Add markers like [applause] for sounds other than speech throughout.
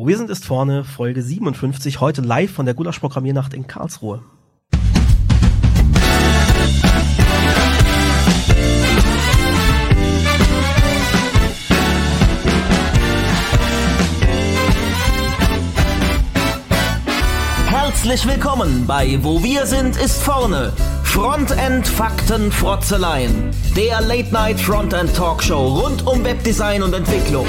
Wir sind ist vorne, Folge 57, heute live von der Gulasch-Programmiernacht in Karlsruhe. Herzlich willkommen bei Wo wir sind ist vorne. Frontend Fakten Frotzeleien. Der Late Night Frontend Talkshow rund um Webdesign und Entwicklung.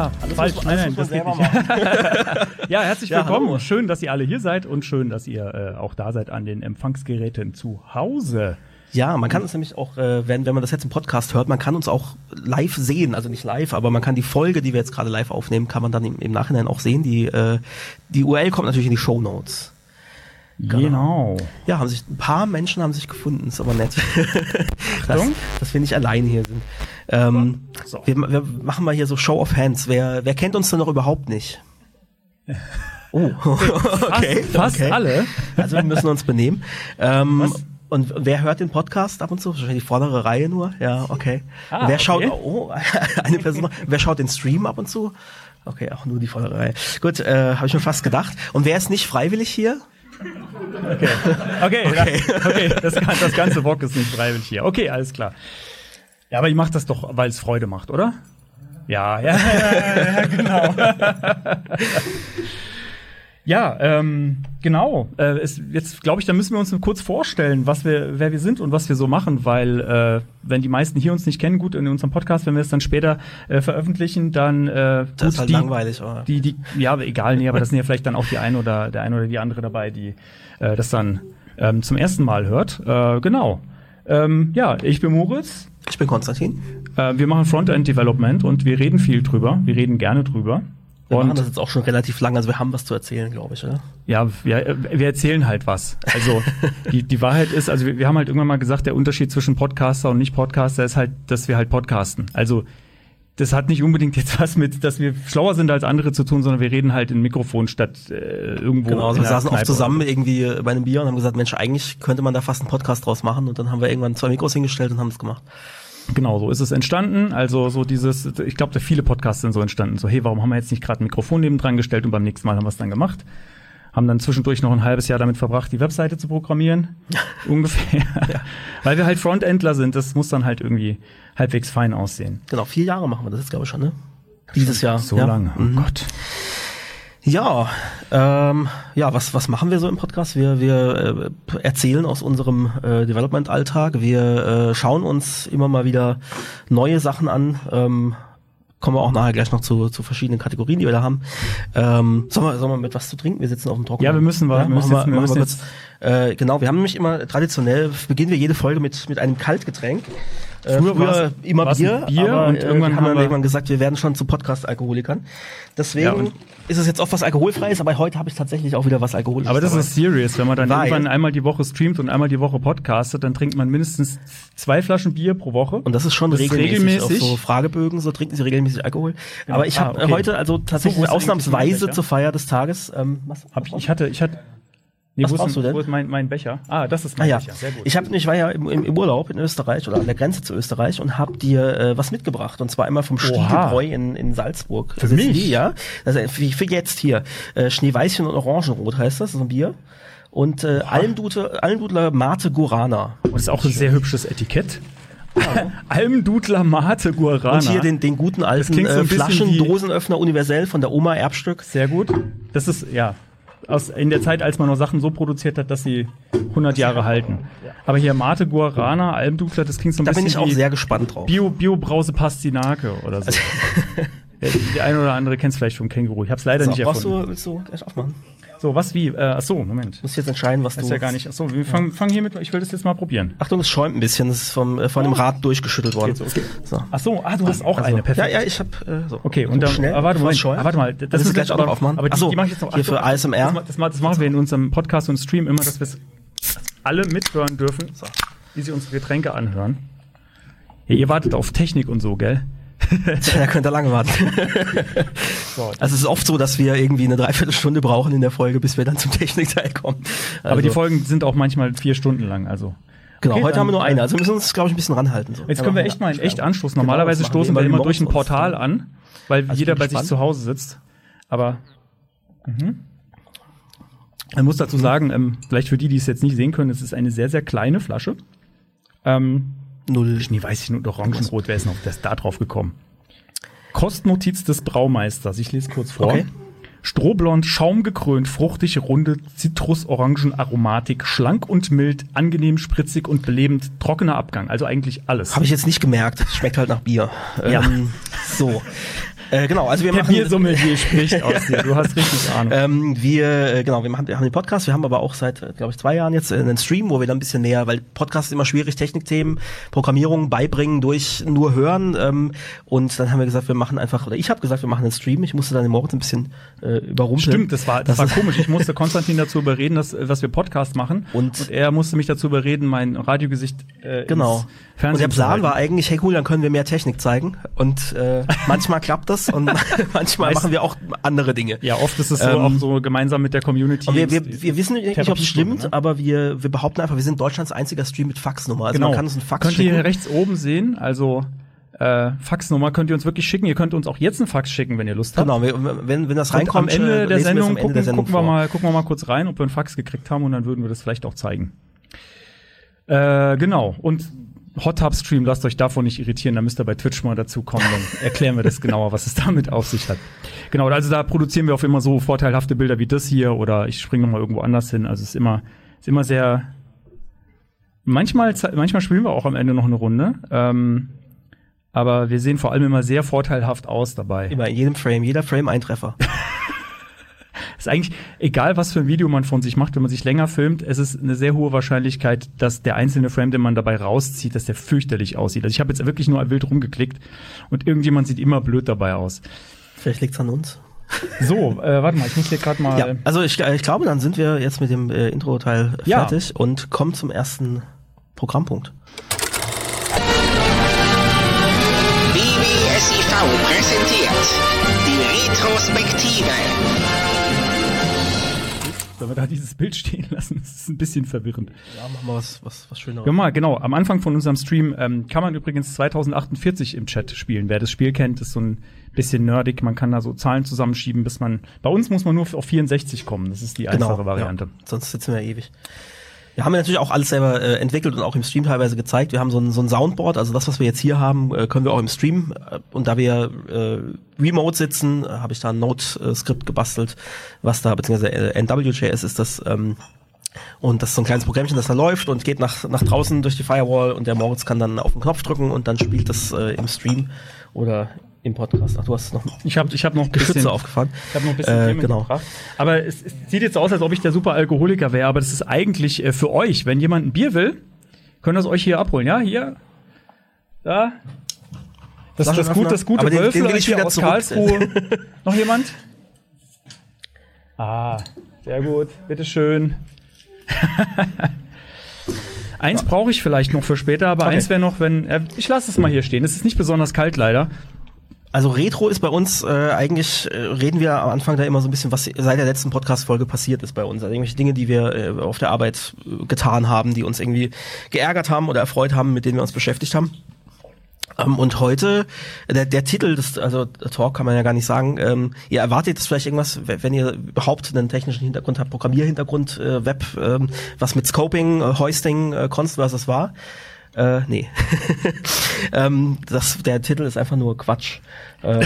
Ah, falsch. muss- nein, alles nein, muss das geht man nicht. [laughs] ja, herzlich Ja, willkommen. hallo. schön, dass ihr alle hier seid und schön, dass ihr äh, auch da seid an den Empfangsgeräten zu Hause. Ja, man kann uns nämlich auch, äh, wenn, wenn man das jetzt im Podcast hört, man kann uns auch live sehen, also nicht live, aber man kann die Folge, die wir jetzt gerade live aufnehmen, kann man dann im, im Nachhinein auch sehen. Die, äh, die URL kommt natürlich in die Show Notes. Genau. Ja, haben sich ein paar Menschen haben sich gefunden, ist aber nett, dass, dass wir nicht alleine hier sind. Ähm, So. wir, wir machen mal hier so Show of Hands. Wer, wer kennt uns denn noch überhaupt nicht? [laughs] Oh, [laughs] okay. Fast okay. alle. Also wir müssen uns benehmen. Ähm, Was? und wer hört den Podcast ab und zu? Wahrscheinlich die vordere Reihe nur. Ja, okay. Ah, wer schaut? okay. Oh, [laughs] eine Person. noch. wer schaut den Stream ab und zu? Okay, auch nur die vordere Reihe. Gut, äh, habe ich mir fast gedacht. Und wer ist nicht freiwillig hier? Okay, okay, okay. Das, das ganze Bock ist nicht freiwillig hier. Okay, alles klar. Ja, aber ich mache das doch, weil es Freude macht, oder? Ja, ja, ja, ja, ja genau. Ja, ähm, genau. Äh, es, jetzt glaube ich, da müssen wir uns kurz vorstellen, was wir, wer wir sind und was wir so machen, weil äh, wenn die meisten hier uns nicht kennen, gut in unserem Podcast, wenn wir es dann später äh, veröffentlichen, dann äh, Das gut, ist halt die, langweilig, oder? die, die, ja, egal, nee, aber das sind ja vielleicht dann auch die ein oder der eine oder die andere dabei, die äh, das dann ähm, zum ersten Mal hört. Äh, genau. Ähm, ja, ich bin Moritz. Ich bin Konstantin. Äh, wir machen Frontend Development und wir reden viel drüber. Wir reden gerne drüber. Wir machen Und das jetzt auch schon relativ lang, also wir haben was zu erzählen, glaube ich, oder? ja, wir, äh, wir erzählen halt was. Also [laughs] die, die Wahrheit ist, also wir, wir haben halt irgendwann mal gesagt, der Unterschied zwischen Podcaster und Nicht-Podcaster ist halt, dass wir halt podcasten. Also das hat nicht unbedingt jetzt was mit, dass wir schlauer sind als andere zu tun, sondern wir reden halt in Mikrofon statt äh, irgendwo. Genau, also wir saßen oft Kneipe zusammen irgendwie äh, bei einem Bier und haben gesagt, Mensch, eigentlich könnte man da fast einen Podcast draus machen und dann haben wir irgendwann zwei Mikros hingestellt und haben es gemacht. Genau, so ist es entstanden. Also so dieses, ich glaube, da viele Podcasts sind so entstanden. So, hey, warum haben wir jetzt nicht gerade ein Mikrofon neben dran gestellt und beim nächsten Mal haben wir es dann gemacht? Haben dann zwischendurch noch ein halbes Jahr damit verbracht, die Webseite zu programmieren. [laughs] Ungefähr. Weil wir halt Frontendler sind, das muss dann halt irgendwie halbwegs fein aussehen. Genau, vier Jahre machen wir das jetzt, glaube ich, schon, ne? Dieses Jahr. So ja. lange. Oh Mhm. Gott. Ja, ähm, ja, was, was machen wir so im Podcast? Wir, wir äh, erzählen aus unserem äh, Development-Alltag. Wir äh, schauen uns immer mal wieder neue Sachen an. Ähm, kommen wir auch nachher gleich noch zu, zu verschiedenen Kategorien, die wir da haben. Ähm, sollen, wir, sollen wir mit was zu trinken? Wir sitzen auf dem Trockenen. Ja, wir müssen wa- wir müssen wir müssen. Äh, genau, wir haben nämlich immer traditionell, beginnen wir jede Folge mit, mit einem Kaltgetränk. Äh, Früher war's- immer Bier, Bier aber, und äh, irgendwann wir haben haben dann wir- irgendwann gesagt, wir werden schon zu Podcast-Alkoholikern. Deswegen Ja, ist es jetzt oft was Alkoholfreies, aber heute habe ich tatsächlich auch wieder was Alkoholisches. Aber das dabei. ist serious. Wenn man dann Weil- irgendwann einmal die Woche streamt und einmal die Woche podcastet, dann trinkt man mindestens zwei Flaschen Bier pro Woche. und das ist schon Das regelmäßig, regelmäßig. auf so Fragebögen, so trinken sie regelmäßig Alkohol. Genau. Aber ich Ah, habe okay. heute also tatsächlich So, ausnahmsweise zur Feier des Tages. Ähm, was, Hab ich, ich hatte, ich hatte. Nee, Was wo, ist, brauchst du denn? wo ist mein, mein Becher? Ah, das ist Ah mein ja, Becher. Sehr gut. ich habe ich war ja im, im Urlaub in Österreich oder an der Grenze zu Österreich und habe dir äh, was mitgebracht und zwar einmal vom Stiegelbräu in, in Salzburg. Für ist mich? Ja, also für, für jetzt hier äh, Schneeweißchen und Orangenrot heißt das, das ist ein Bier und äh, Almdudler, Almdudler Mate Gurana. Und das ist auch ein sehr hübsches Etikett. [laughs] Almdudler Mate Guarana. Und hier den, den guten alten so äh, bisschen Flaschen wie- Dosenöffner universell von der Oma Erbstück. Sehr gut. Das ist, ja, aus, in der Zeit, als man noch Sachen so produziert hat, dass sie 100 Jahre halten. Aber hier Mate Guarana, Almdudler, das klingt so ein Da bisschen bin ich auch sehr gespannt drauf. Bio, Bio Brause Pastinake oder so. [laughs] Ja, Der eine oder andere kennt es vielleicht vom Känguru. Ich habe es leider So, nicht brauchst erfunden. du, willst du gleich aufmachen? So, was wie? Äh, ach so, Moment. Musst jetzt entscheiden, was Das du. ist ja gar nicht. Ach so, wir fangen fangen hier mit. Ich will das jetzt mal probieren. Achtung, es schäumt ein bisschen. Das ist vom, äh, von dem Rad durchgeschüttelt worden. So, okay. So. Ach so, ah, du hast auch Also, eine. Perfekt. Ja, ja, ich habe äh, so. Okay, und dann, schnell, aber warte, Moment, aber warte mal, das ist gleich auch noch aufmachen? Aber die, Ach so, die mache ich jetzt noch. hier für ASMR. Das, das, das machen wir in unserem Podcast und Stream immer, dass wir es alle mithören dürfen, wie sie unsere Getränke anhören. Ja, ihr wartet auf Technik und so, gell? Tja, [laughs] da könnt ihr lange warten. So. Also es ist oft so, dass wir irgendwie eine Dreiviertelstunde brauchen in der Folge, bis wir dann zum Technikteil kommen. Also, Aber die Folgen sind auch manchmal vier Stunden lang, also. Genau, Okay, heute haben wir nur eine. Also wir müssen uns, glaube ich, ein bisschen ranhalten. So. Jetzt können wir echt mal in echt anstoßen. Genau, Normalerweise machen stoßen wir, wir weil immer wir durch ein Portal an, weil Also jeder bei sich zu Hause sitzt. Aber mhm. man muss dazu sagen, ähm, vielleicht für die, die es jetzt nicht sehen können, es ist eine sehr, sehr kleine Flasche. Ähm, Null. nee, weiß ich nur, Orangenrot, wer ist noch das da drauf gekommen? Kostnotiz des Braumeisters, ich lese kurz vor. Okay. Strohblond, schaumgekrönt, fruchtig, runde, Zitrus-Orangen-Aromatik, schlank und mild, angenehm, spritzig und belebend, trockener Abgang, also eigentlich alles. Habe ich jetzt nicht gemerkt. Schmeckt halt nach Bier. Ja. Ähm, so. Äh, genau, also wir Der machen. Biersommelier spricht [laughs] aus dir. Du hast richtig Ahnung. Ähm, wir, äh, genau, wir machen, wir haben den Podcast, wir haben aber auch seit, äh, glaube ich, zwei Jahren jetzt äh, einen Stream, wo wir dann ein bisschen näher, weil Podcast ist immer schwierig, Technikthemen, Programmierung beibringen durch nur hören. Ähm, und dann haben wir gesagt, wir machen einfach, oder ich habe gesagt, wir machen einen Stream. Ich musste dann den Moritz ein bisschen äh, überrumpeln. Stimmt, das war, das, Das war komisch. Ich musste [laughs] Konstantin dazu überreden, dass, dass wir Podcast machen. Und- er musste mich dazu überreden, mein Radiogesicht äh, Genau. ins Und Fernsehen der zu Plan war eigentlich, hey cool, dann können wir mehr Technik zeigen. Und äh, [laughs] manchmal klappt das und [laughs] manchmal machen wir auch andere Dinge. Ja, oft ist es so Ähm, auch so gemeinsam mit der Community. Wir, wir, wir wissen nicht, ob es stimmt, ne? aber wir, wir behaupten einfach, wir sind Deutschlands einziger Stream mit Faxnummer. Also genau. man kann uns einen Fax könnt ihr schicken. hier rechts oben sehen, also äh, Faxnummer könnt ihr uns wirklich schicken. Ihr könnt uns auch jetzt einen Fax schicken, wenn ihr Lust habt. Genau, wenn, wenn das am reinkommt, Ende äh, der lesen wir es Sendung, am Ende gucken, der Sendung gucken, wir mal, gucken wir mal kurz rein, ob wir einen Fax gekriegt haben und dann würden wir das vielleicht auch zeigen. Äh, genau. Und Hot Tub Stream, lasst euch davon nicht irritieren, da müsst ihr bei Twitch mal dazu kommen, dann [laughs] erklären wir das genauer, was es damit auf sich hat. Genau, also da produzieren wir auch immer so vorteilhafte Bilder wie das hier oder ich springe nochmal irgendwo anders hin. Also es ist immer, ist immer sehr. Manchmal, manchmal spielen wir auch am Ende noch eine Runde. Ähm, aber wir sehen vor allem immer sehr vorteilhaft aus dabei. Immer in jedem Frame, jeder Frame ein Treffer. [laughs] [laughs] ist eigentlich egal, was für ein Video man von sich macht, wenn man sich länger filmt, es ist eine sehr hohe Wahrscheinlichkeit, dass der einzelne Frame, den man dabei rauszieht, dass der fürchterlich aussieht. Also ich habe jetzt wirklich nur wild rumgeklickt und irgendjemand sieht immer blöd dabei aus. Vielleicht liegt's an uns. So, äh, warte mal, ich muss hier gerade mal. Ja, also ich, äh, ich glaube, dann sind wir jetzt mit dem äh, Intro-Teil Ja. fertig und kommen zum ersten Programmpunkt. BBSIV präsentiert die Retrospektive. Sollen wir da dieses Bild stehen lassen? Das ist ein bisschen verwirrend. Ja, machen wir was, was, was Schöneres. Ja, mal, genau. Am Anfang von unserem Stream ähm, kann man übrigens 2048 im Chat spielen. Wer das Spiel kennt, ist so ein bisschen nerdig. Man kann da so Zahlen zusammenschieben, bis man. Bei uns muss man nur auf 64 kommen. Das ist die einfache Variante. Genau, Ja, sonst sitzen wir ewig. Wir haben ja natürlich auch alles selber äh, entwickelt und auch im Stream teilweise gezeigt. Wir haben so ein, so ein Soundboard, also das, was wir jetzt hier haben, äh, können wir auch im Stream. Äh, und da wir äh, remote sitzen, äh, habe ich da ein Node-Skript gebastelt, was da, beziehungsweise äh, NWJS ist das. Ähm, und das ist so ein kleines Programmchen, das da läuft und geht nach, nach draußen durch die Firewall und der Moritz kann dann auf den Knopf drücken und dann spielt das äh, im Stream oder im Podcast. Ach, du hast noch Ich habe ich hab noch Geschütze bisschen, aufgefahren. Ich habe noch ein bisschen Äh, Themen genau. Aber es, es sieht jetzt aus, als ob ich der super Alkoholiker wäre, aber das ist eigentlich äh, für euch. Wenn jemand ein Bier will, könnt ihr es euch hier abholen. Ja, hier. Da. Das ist das, gut, das gute Aber den- den will ich hier wieder aus. Karlsruhe. [laughs] noch jemand? Ah, sehr gut. Bitteschön. [laughs] eins brauche ich vielleicht noch für später, aber Okay. eins wäre noch, wenn. Äh, ich lasse es mal hier stehen. Es ist nicht besonders kalt leider. Also Retro ist bei uns äh, eigentlich, äh, reden wir am Anfang da immer so ein bisschen, was seit der letzten Podcast-Folge passiert ist bei uns. Also irgendwelche Dinge, die wir äh, auf der Arbeit äh, getan haben, die uns irgendwie geärgert haben oder erfreut haben, mit denen wir uns beschäftigt haben. Ähm, und heute, der, der Titel des, also Talk kann man ja gar nicht sagen, ähm, ihr erwartet jetzt vielleicht irgendwas, wenn ihr überhaupt einen technischen Hintergrund habt, Programmierhintergrund, äh, Web, ähm, was mit Scoping, äh, Hoisting, äh, Const, was das war. Äh, nee. [laughs] ähm, das, der Titel ist einfach nur Quatsch. Äh,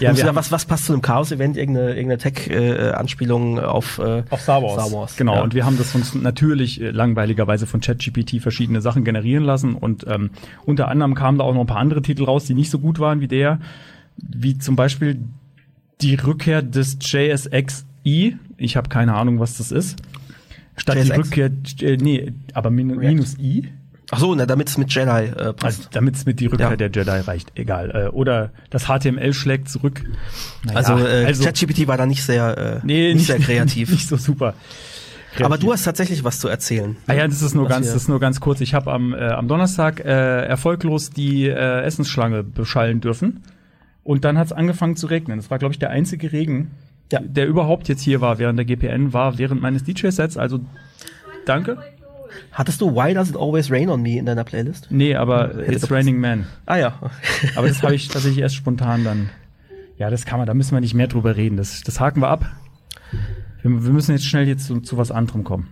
Ja, [laughs] haben- was, was passt zu einem Chaos-Event? Irgendeine, irgendeine Tech-Anspielung auf, äh, Auf Star Wars. Star Wars. Genau, Ja. und wir haben das uns natürlich äh, langweiligerweise von ChatGPT verschiedene Sachen generieren lassen und ähm, unter anderem kamen da auch noch ein paar andere Titel raus, die nicht so gut waren wie der. wie zum Beispiel die Rückkehr des JSX-I. Ich habe keine Ahnung, was das ist. Statt die JSX? Rückkehr, äh, nee, aber min, minus I. Ach so, na, damit es mit Jedi äh, Also, passt. damit es mit die Rückkehr Ja. der Jedi reicht, egal. Äh, oder das HTML schlägt zurück. Naja, also, äh, ChatGPT war da nicht sehr, äh, nee, nicht, sehr [laughs] kreativ. Nicht so super. Aber du hast tatsächlich was zu erzählen. Ah ja, das ist nur ganz, das ist nur ganz kurz. Ich habe am, äh, am Donnerstag äh, erfolglos die äh, Essensschlange beschallen dürfen. Und dann hat es angefangen zu regnen. Das war, glaube ich, der einzige Regen, Ja. der überhaupt jetzt hier war während der GPN, war während meines DJ-Sets. Also danke. Hattest du Why Does It Always Rain on Me in deiner Playlist? Nee, aber Hätte It's. Raining Man. Ah ja. Aber das habe [laughs] ich tatsächlich erst spontan dann. Ja, das kann man, da müssen wir nicht mehr drüber reden. Das, das haken wir ab. Wir, wir müssen jetzt schnell jetzt zu, zu was anderem kommen.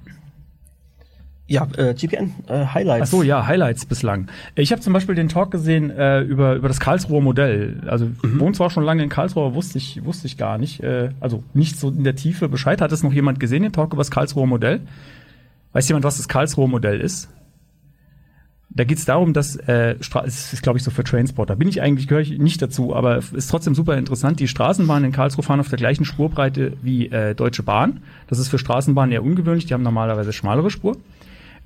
ja, äh, GPN äh, Highlights. Ach so, ja, Highlights bislang. Ich habe zum Beispiel den Talk gesehen äh, über, über das Karlsruher Modell. Also Mhm. wohnt zwar schon lange in Karlsruhe, wusste ich, wusste ich gar nicht. Äh, also nicht so in der Tiefe Bescheid. Hat es noch jemand gesehen, den Talk über das Karlsruher Modell? Weiß jemand, was das Karlsruher Modell ist? Da geht es darum, dass äh, Stra ist, glaube ich, so für Trainsporter. Bin ich eigentlich gehöre ich nicht dazu, aber ist trotzdem super interessant. Die Straßenbahnen in Karlsruhe fahren auf der gleichen Spurbreite wie äh, Deutsche Bahn. Das ist für Straßenbahnen eher ungewöhnlich. Die haben normalerweise schmalere Spur.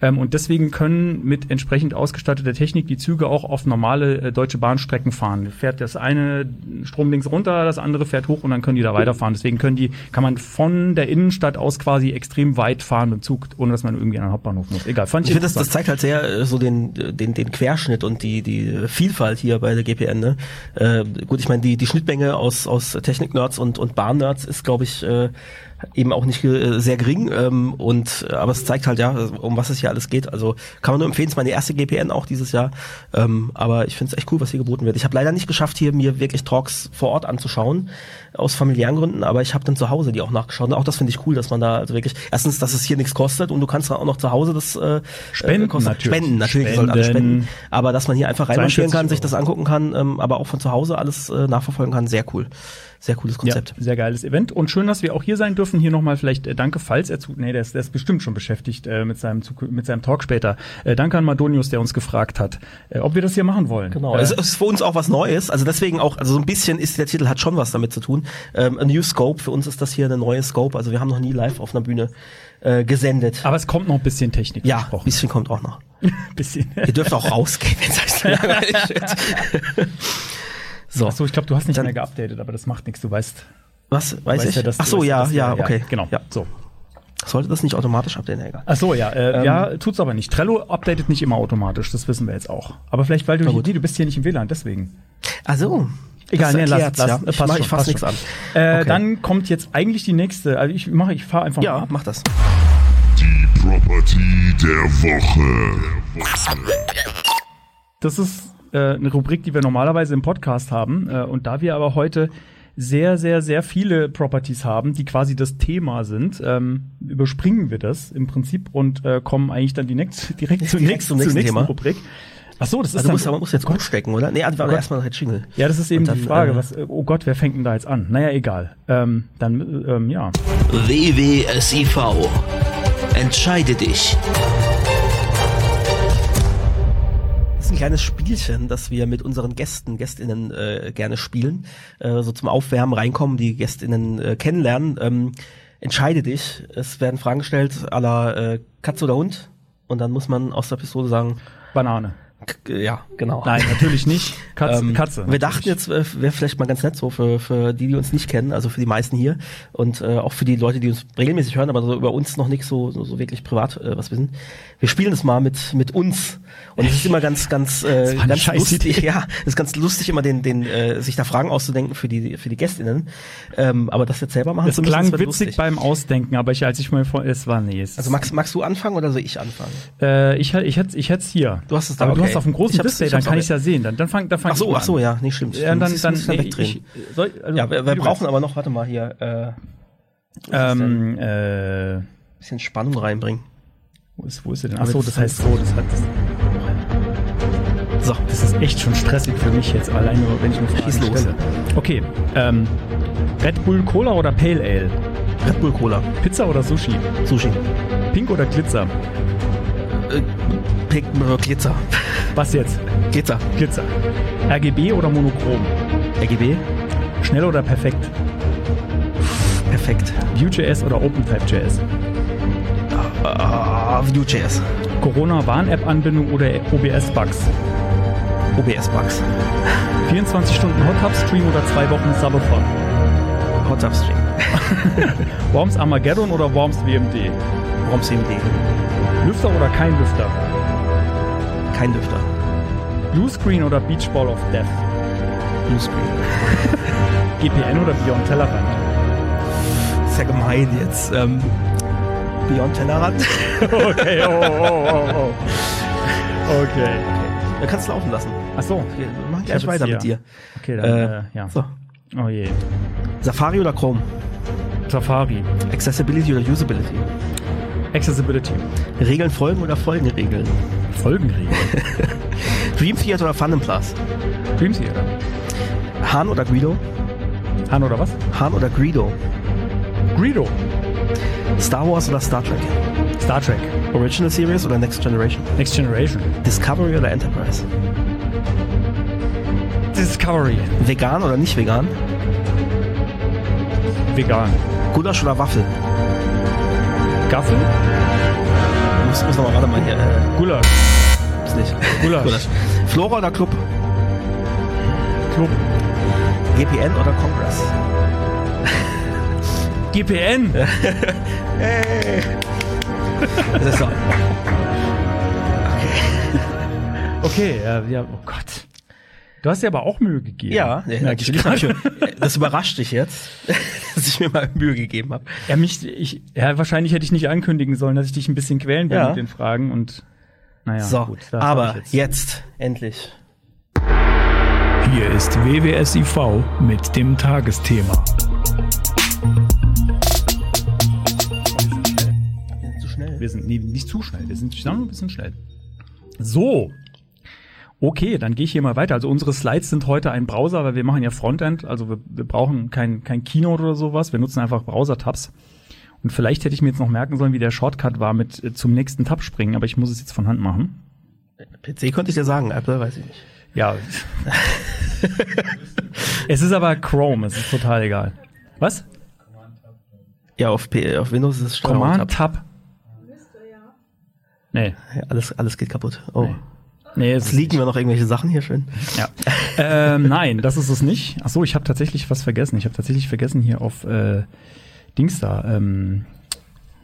Ähm, und deswegen können mit entsprechend ausgestatteter Technik die Züge auch auf normale äh, deutsche Bahnstrecken fahren. Fährt das eine Strom links runter, das andere fährt hoch und dann können die da weiterfahren. Deswegen können die, kann man von der Innenstadt aus quasi extrem weit fahren mit dem Zug, ohne dass man irgendwie an den Hauptbahnhof muss. Egal, fand Ich ich, finde, das, das zeigt halt sehr äh, so den, den, den Querschnitt und die, die Vielfalt hier bei der GPN. Ne? Äh, gut, ich meine, die, die Schnittmenge aus, aus Technik-Nerds und, und Bahn-Nerds ist, glaube ich, äh, eben auch nicht äh, sehr gering. Ähm, und äh, aber es zeigt halt ja, um was es hier alles geht. Also kann man nur empfehlen, es ist meine erste GPN auch dieses Jahr. Ähm, aber ich finde es echt cool, was hier geboten wird. Ich habe leider nicht geschafft, hier mir wirklich Talks vor Ort anzuschauen, aus familiären Gründen, aber ich habe dann zu Hause die auch nachgeschaut. Und auch das finde ich cool, dass man da also wirklich, erstens, dass es hier nichts kostet und du kannst dann auch noch zu Hause das äh, Spenden äh, kostet- natürlich. Spenden, natürlich, sollen alle Spenden. spenden. Aber dass man hier einfach reinmarschieren 42 kann, sich das angucken kann, ähm, aber auch von zu Hause alles äh, nachverfolgen kann, sehr cool. Sehr cooles Konzept. Ja, sehr geiles Event und schön, dass wir auch hier sein dürfen. Hier nochmal vielleicht äh, danke, falls er zu, nee, der ist, der ist bestimmt schon beschäftigt äh, mit seinem mit seinem Talk später. Äh, danke an Madonius, der uns gefragt hat, äh, ob wir das hier machen wollen. Genau, Äh, es ist für uns auch was Neues, also deswegen auch, also so ein bisschen ist der Titel hat schon was damit zu tun. Ähm, a New Scope, für uns ist das hier eine neue Scope, also wir haben noch nie live auf einer Bühne äh, gesendet. aber es kommt noch ein bisschen Technik ja, ein bisschen kommt auch noch. [laughs] bisschen. Ihr dürft auch rausgehen, wenn es euch [laughs] langweilig wird. So, Achso, ich glaube, du hast nicht Dann- mehr geupdatet, aber das macht nichts. Du weißt, was weiß weißt ich? ja, dass Ach so, weißt ja, dass ja, okay. genau. Ja. So. Sollte das nicht automatisch updaten, egal. Ach so, ja, äh, Ähm, ja, tut's aber nicht. Trello updatet nicht immer automatisch, das wissen wir jetzt auch. Aber vielleicht, weil du, nee, du bist hier nicht im WLAN, deswegen. Also, Egal, nee, lass, lass, ja. äh, Ich, mach, schon, ich fass nichts an. Äh, Okay. Dann kommt jetzt eigentlich die nächste. Also ich mache, ich fahre einfach Ja, mal. mach das. Die Property der Woche. Das ist äh, eine Rubrik, die wir normalerweise im Podcast haben. Äh, und da wir aber heute sehr, sehr, sehr viele Properties haben, die quasi das Thema sind, ähm, überspringen wir das im Prinzip und äh, kommen eigentlich dann die nächst, direkt, zur [laughs] Direkt nächsten, zum nächsten nächsten Thema. Rubrik. Ach so, das ist Also dann, du musst, aber musst jetzt gut stecken, oder? Nee, also Gott. erstmal noch jetzt Jingle. ja, das ist eben dann, die Frage. äh, was, äh, oh Gott, wer fängt denn da jetzt an? Naja, egal. Ähm, dann, äh, ähm, ja. WWSIV. Entscheide dich. Ein kleines Spielchen, das wir mit unseren Gästen, Gästinnen äh, gerne spielen. Äh, so zum Aufwärmen reinkommen, die Gästinnen äh, kennenlernen. Ähm, entscheide dich. Es werden Fragen gestellt aller äh, Katze oder Hund. Und dann muss man aus der Pistole sagen, Banane. Ja, genau. Nein, natürlich nicht. [laughs] Katze. Ähm, Katze Wir dachten jetzt, äh, wäre vielleicht mal ganz nett so für, für die, die uns nicht kennen, also für die meisten hier und äh, auch für die Leute, die uns regelmäßig hören, aber so über uns noch nicht so, so, so wirklich privat äh, was wissen. Wir spielen das mal mit, mit uns und es ist immer ganz, ganz, Das äh, ganz lustig, Idee. [laughs] ja, es ist ganz lustig immer den, den, äh, sich da Fragen auszudenken für die, für die GästInnen. Ähm, aber das jetzt selber machen Es zu müssen, klang das witzig lustig. beim Ausdenken, aber ich, als ich mal vor, es war nee. Es, Also magst, magst du anfangen oder soll ich anfangen? äh, ich, ich hätte, ich hätte es hier. Du hast es da, aber okay. Hast auf dem großen Display, dann kann ich es ja sehen. Dann, dann fang, dann fang Ach so, ach so, ja, nee, stimmt. Ja, dann, dann, ich nee, wegdrehen. ich, soll, also, ja, wir, wir brauchen aber noch, warte mal hier, äh, ein ähm, äh, bisschen Spannung reinbringen. wo ist, wo ist sie denn? Ach so, das heißt so, das hat das, So, das ist echt schon stressig für mich jetzt allein nur, wenn ich eine Frage Schieß los. stelle. Okay, ähm, Red Bull Cola oder Pale Ale? Red Bull Cola, Pizza oder Sushi? Sushi, Pink oder Glitzer? Pink, Glitzer, Was jetzt? Glitzer, Glitzer. RGB oder Monochrom? RGB, Schnell oder perfekt? perfekt. Vue.js oder OpenType.js? Ah, Vue.js, Corona Warn-App-Anbindung oder OBS-Bugs? OBS-Bugs, 24 Stunden Hot Tub Stream oder zwei Wochen Subathon? Hot Tub Stream, [laughs] Worms Armageddon oder Worms WMD? ROM CMD, Lüfter oder kein Lüfter? Kein Lüfter, Bluescreen oder Beach Ball of Death? Bluescreen. GPN [laughs] oder Beyond Tellerrand? Ist ja gemein jetzt. Ähm, Beyond Tellerrand. [laughs] Okay, oh, oh, oh, oh. [laughs] Okay. Da kannst du laufen lassen. Ach so. Wir machen Ich gleich hab weiter mit dir. Okay, dann, Äh, äh, ja. So. Oh je. Safari oder Chrome? Safari. Accessibility oder Usability? Accessibility. Regeln folgen oder folgen Regeln? Folgenregeln. [laughs] Dream Theater oder Fun Plus? Dream Theater. Han oder Guido? Han oder was? Han oder Greedo? Greedo. Star Wars oder Star Trek? Star Trek. Original Series oder Next Generation? Next Generation. Discovery oder Enterprise? Discovery. Vegan oder nicht vegan? Vegan. Gulasch oder Waffel? Gaffel. Muss, muss noch mal, warte mal hier. Äh, Gulasch. ist nicht. Gulasch. Flora oder Club? Club. GPN oder Congress? GPN. [laughs] Das ist so. Okay, ja, ja, oh Gott. Du hast dir aber auch Mühe gegeben. Ja, ja natürlich. Das überrascht dich jetzt, dass ich mir mal Mühe gegeben habe. Ja, mich, ich, ja, wahrscheinlich hätte ich nicht ankündigen sollen, dass ich dich ein bisschen quälen will Ja. mit den Fragen und naja, so, gut. aber ich jetzt. endlich. Hier ist WWSIV mit dem Tagesthema. Zu schnell. Wir sind nee, nicht zu schnell, wir sind sondern ein bisschen schnell. So. Okay, dann gehe ich hier mal weiter. Also unsere Slides sind heute ein Browser, weil wir machen ja Frontend, also wir, wir brauchen kein, kein Keynote oder sowas, wir nutzen einfach Browser-Tabs. Und vielleicht hätte ich mir jetzt noch merken sollen, wie der Shortcut war mit äh, zum nächsten Tab springen, aber ich muss es jetzt von Hand machen. PC könnte ich dir sagen, Apple weiß ich nicht. Ja. [laughs] es ist aber Chrome, es ist total egal. Was? Ja, auf, P auf Windows ist es Command Tab. Tab? Nee. Ja, alles, alles geht kaputt. Oh. Nee. Nee, es Jetzt liegen wir noch irgendwelche Sachen hier schön. Ja. ähm, nein, das ist es nicht. Ach so, ich habe tatsächlich was vergessen. Ich habe tatsächlich vergessen hier auf äh, Dings da ähm,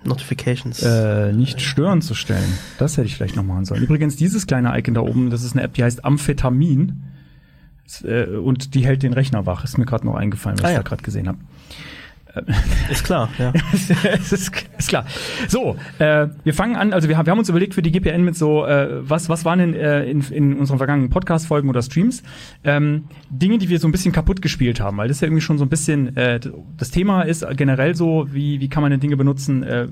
Notifications. äh, nicht stören zu stellen. Das hätte ich vielleicht noch machen sollen. Übrigens dieses kleine Icon da oben, das ist eine App, die heißt Amphetamin. Äh, und die hält den Rechner wach. Ist mir gerade noch eingefallen, was Ah, ich ja. da gerade gesehen habe. Ist klar, ja. [laughs] es ist, ist klar. So, äh, wir fangen an, also wir haben, wir haben uns überlegt für die GPN mit so, äh, was, was waren denn äh, in, in unseren vergangenen Podcast-Folgen oder Streams ähm, Dinge, die wir so ein bisschen kaputt gespielt haben, weil das ja irgendwie schon so ein bisschen, äh, das Thema ist generell so, wie, wie kann man denn Dinge benutzen, äh,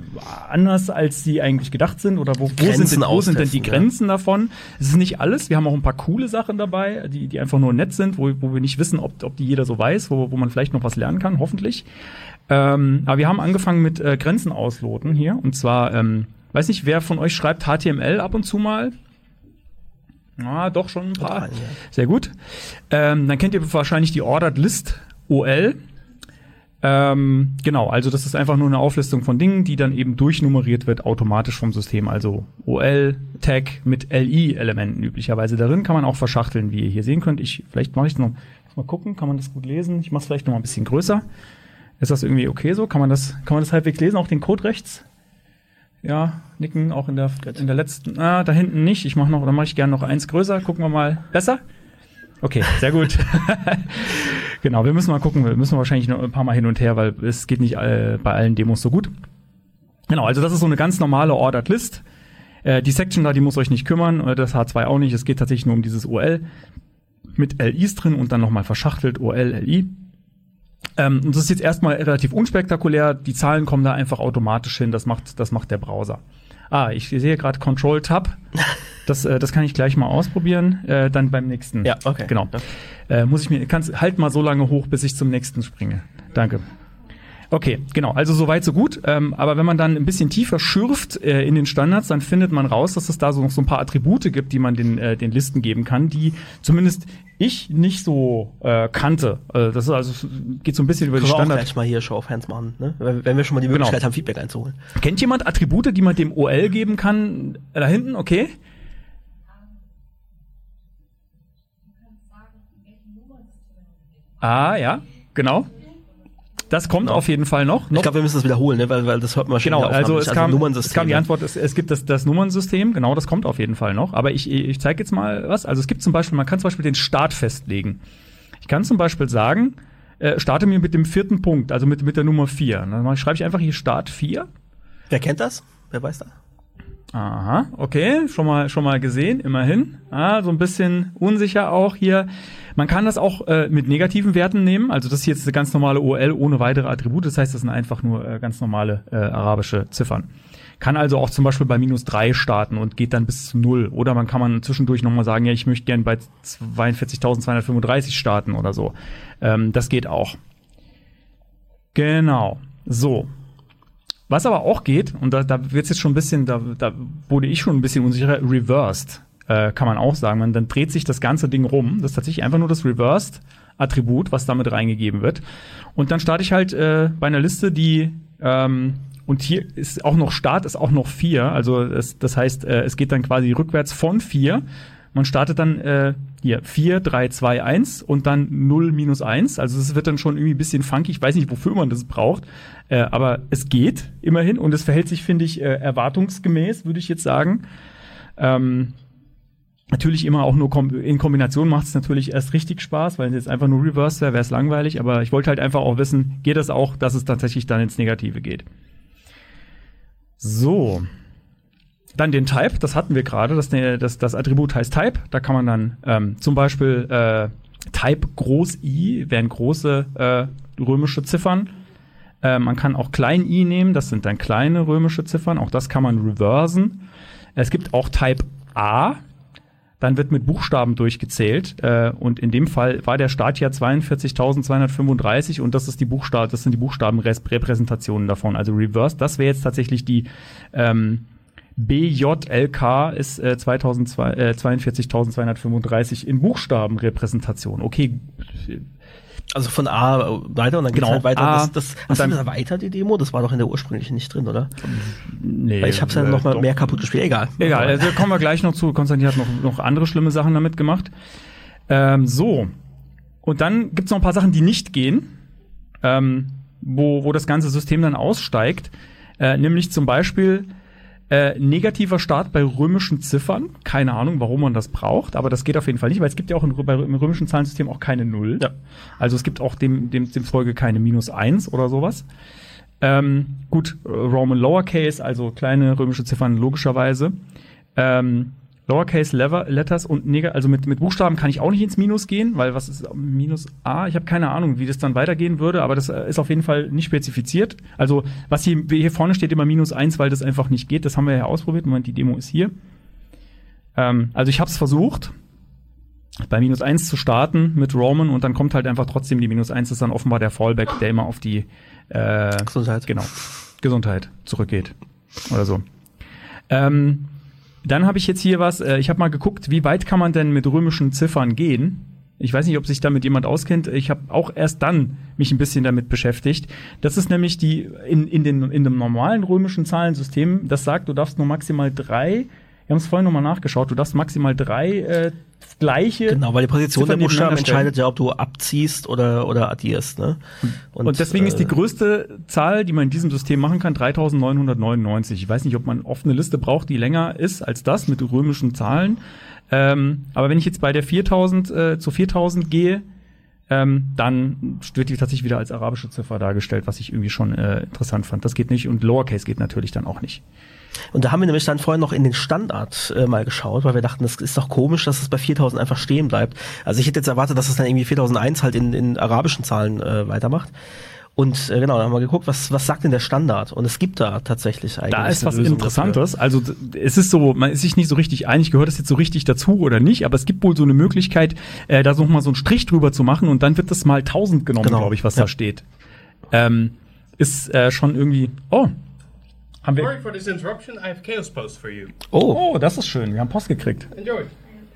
anders als sie eigentlich gedacht sind oder wo, wo, Grenzen sind, denn, wo sind denn die austesten, ja. Grenzen davon? Es ist nicht alles, wir haben auch ein paar coole Sachen dabei, die, die einfach nur nett sind, wo, wo wir nicht wissen, ob, ob die jeder so weiß, wo, wo man vielleicht noch was lernen kann, hoffentlich. Ähm, aber wir haben angefangen mit äh, Grenzen ausloten hier. Und zwar, ähm, weiß nicht, wer von euch schreibt HTML ab und zu mal? Ah, doch schon ein paar. Doch, ja. Sehr gut. Ähm, dann kennt ihr wahrscheinlich die Ordered List OL. Ähm, genau, also das ist einfach nur eine Auflistung von Dingen, die dann eben durchnummeriert wird automatisch vom System. Also OL-Tag mit LI-Elementen üblicherweise darin kann man auch verschachteln, wie ihr hier sehen könnt. Ich vielleicht mache ich noch mal gucken, kann man das gut lesen? Ich mache es vielleicht noch mal ein bisschen größer. Ist das irgendwie okay so? Kann man das, kann man das halbwegs lesen? Auch den Code rechts? Ja, nicken auch in der, in der letzten. Ah, da hinten nicht. Ich mache noch, dann mache ich gerne noch eins größer. Gucken wir mal. Besser? Okay, sehr gut. [laughs] genau, wir müssen mal gucken. Wir müssen wahrscheinlich noch ein paar Mal hin und her, weil es geht nicht äh, bei allen Demos so gut. Genau, also das ist so eine ganz normale Ordered List. Äh, die Section da, die muss euch nicht kümmern. Äh, das H2 auch nicht. Es geht tatsächlich nur um dieses OL mit LIs drin und dann nochmal verschachtelt OL, LI. Ähm, und das ist jetzt erstmal relativ unspektakulär. Die Zahlen kommen da einfach automatisch hin. Das macht, das macht der Browser. Ah, ich sehe gerade Control Tab. [laughs] Das, äh, das kann ich gleich mal ausprobieren. Äh, dann beim nächsten. Ja, okay. Genau. Äh, muss ich mir, kannst halt mal so lange hoch, bis ich zum nächsten springe. Danke. Okay, genau. Also soweit so gut. Ähm, aber wenn man dann ein bisschen tiefer schürft äh, in den Standards, dann findet man raus, dass es da so noch so ein paar Attribute gibt, die man den, äh, den Listen geben kann, die zumindest ich nicht so äh, kannte. Äh, das ist also geht so ein bisschen über Können die wir auch gleich mal hier Show of Hands machen, ne? wenn, wir schon mal die Genau. Möglichkeit haben, Feedback einzuholen. Kennt jemand Attribute, die man dem OL geben kann? Da hinten, okay. Ah, ja, genau. Das kommt auf jeden Fall noch. Ich noch glaube, wir müssen das wiederholen, ne? weil, weil das hört man schon Genau, also es nicht. kam, es kam die Antwort, es, es gibt das, das Nummernsystem, genau, das kommt auf jeden Fall noch. Aber ich, ich zeige jetzt mal was. Also es gibt zum Beispiel, man kann zum Beispiel den Start festlegen. Ich kann zum Beispiel sagen, äh, starte mir mit dem vierten Punkt, also mit, mit der Nummer 4. Dann schreibe ich einfach hier Start 4. Wer kennt das? Wer weiß das? Aha, okay, schon mal, schon mal gesehen, immerhin. Ah, so ein bisschen unsicher auch hier. Man kann das auch äh, mit negativen Werten nehmen. Also das hier ist eine ganz normale OL ohne weitere Attribute. Das heißt, das sind einfach nur äh, ganz normale äh, arabische Ziffern. Kann also auch zum Beispiel bei minus drei starten und geht dann bis zu null. Oder man kann man zwischendurch nochmal sagen, ja, ich möchte gern bei 42.235 starten oder so. Ähm, das geht auch. Genau. So. Was aber auch geht, und da, da wird jetzt schon ein bisschen, da, da wurde ich schon ein bisschen unsicher, reversed, äh, kann man auch sagen. Man, dann dreht sich das ganze Ding rum. Das ist tatsächlich einfach nur das Reversed-Attribut, was damit reingegeben wird. Und dann starte ich halt äh, bei einer Liste, die ähm, und hier ist auch noch Start, ist auch noch vier. Also es, das heißt, äh, es geht dann quasi rückwärts von vier. Man startet dann äh, hier 4, 3, 2, 1 und dann 0, minus 1. Also es wird dann schon irgendwie ein bisschen funky. Ich weiß nicht, wofür man das braucht. Äh, aber es geht immerhin und es verhält sich, finde ich, äh, erwartungsgemäß, würde ich jetzt sagen. Ähm, natürlich immer auch nur kom in Kombination macht es natürlich erst richtig Spaß, weil es jetzt einfach nur Reverse wäre, wäre es langweilig. Aber ich wollte halt einfach auch wissen, geht das auch, dass es tatsächlich dann ins Negative geht. So. Dann den Type, das hatten wir gerade, das, das, das Attribut heißt Type. Da kann man dann ähm, zum Beispiel äh, Type groß I wären große äh, römische Ziffern. Äh, man kann auch klein i nehmen, das sind dann kleine römische Ziffern. Auch das kann man reversen. Es gibt auch Type A. Dann wird mit Buchstaben durchgezählt äh, und in dem Fall war der Start ja 42.235 und das ist die Buchstaben, das sind die Buchstabenrepräsentationen davon, also Reverse. Das wäre jetzt tatsächlich die ähm, BJLK ist äh, 2002 äh, 42.235 in Buchstabenrepräsentation. Okay, Also von A weiter und dann geht's Genau, halt weiter. A das, das, hast du dann- das weiter, die Demo? Das war doch in der ursprünglichen nicht drin, oder? nee. Weil ich hab's ja äh, noch mal doch. mehr kaputt gespielt. Egal. Egal, also kommen wir gleich noch zu. Konstantin hat noch, noch andere schlimme Sachen damit gemacht. Ähm, so. Und dann gibt's noch ein paar Sachen, die nicht gehen, ähm, wo, wo das ganze System dann aussteigt. Äh, nämlich zum Beispiel äh, negativer Start bei römischen Ziffern. Keine Ahnung, warum man das braucht, aber das geht auf jeden Fall nicht, weil es gibt ja auch in, bei, im römischen Zahlensystem auch keine Null. Ja. Also es gibt auch dem, dem, dem Folge keine minus eins oder sowas. Ähm, gut, Roman Lowercase, also kleine römische Ziffern logischerweise. Ähm, Lowercase Lever Letters und Neg also mit, mit Buchstaben kann ich auch nicht ins Minus gehen, weil was ist Minus A? Ich habe keine Ahnung, wie das dann weitergehen würde, aber das äh, ist auf jeden Fall nicht spezifiziert. Also was hier, hier vorne steht immer Minus eins, weil das einfach nicht geht. Das haben wir ja ausprobiert. Moment, die Demo ist hier. Ähm, also ich habe es versucht, bei minus eins zu starten mit Roman und dann kommt halt einfach trotzdem die minus eins ist dann offenbar der Fallback, der immer auf die äh, Gesundheit. Genau. Gesundheit zurückgeht. Oder so. Ähm, dann habe ich jetzt hier was, äh, ich habe mal geguckt, wie weit kann man denn mit römischen Ziffern gehen? Ich weiß nicht, ob sich damit jemand auskennt. Ich habe auch erst dann mich ein bisschen damit beschäftigt. Das ist nämlich die in, in, den, in dem normalen römischen Zahlensystem, das sagt, du darfst nur maximal drei, wir haben es vorhin nochmal nachgeschaut, du darfst maximal drei äh, gleiche. Genau, weil die Position Ziffern der Buchstaben entscheidet ja, ob du abziehst oder, oder addierst. Ne? Und, deswegen ist die äh, größte Zahl, die man in diesem System machen kann, 3999. Ich weiß nicht, ob man oft eine Liste braucht, die länger ist als das mit römischen Zahlen. Ähm, aber wenn ich jetzt bei der 4000 äh, zu 4000 gehe, ähm, dann wird die tatsächlich wieder als arabische Ziffer dargestellt, was ich irgendwie schon äh, interessant fand. Das geht nicht und Lowercase geht natürlich dann auch nicht. Und da haben wir nämlich dann vorhin noch in den Standard äh, mal geschaut, weil wir dachten, das ist doch komisch, dass es bei 4000 einfach stehen bleibt. Also ich hätte jetzt erwartet, dass es dann irgendwie 4001 halt in, in arabischen Zahlen äh, weitermacht. Und äh, genau, dann haben wir geguckt, was, was sagt denn der Standard? Und es gibt da tatsächlich eigentlich Da ist was Lösung Interessantes. Also d- es ist so, man ist sich nicht so richtig einig, gehört das jetzt so richtig dazu oder nicht, aber es gibt wohl so eine Möglichkeit, äh, da so mal so einen Strich drüber zu machen und dann wird das mal 1000 genommen, Genau. glaube ich, was Ja. da steht. Ähm, ist äh, schon irgendwie. Oh, haben wir. Sorry for this interruption. I have Chaos Post for you. Oh, Oh, das ist schön. Wir haben Post gekriegt. Enjoy.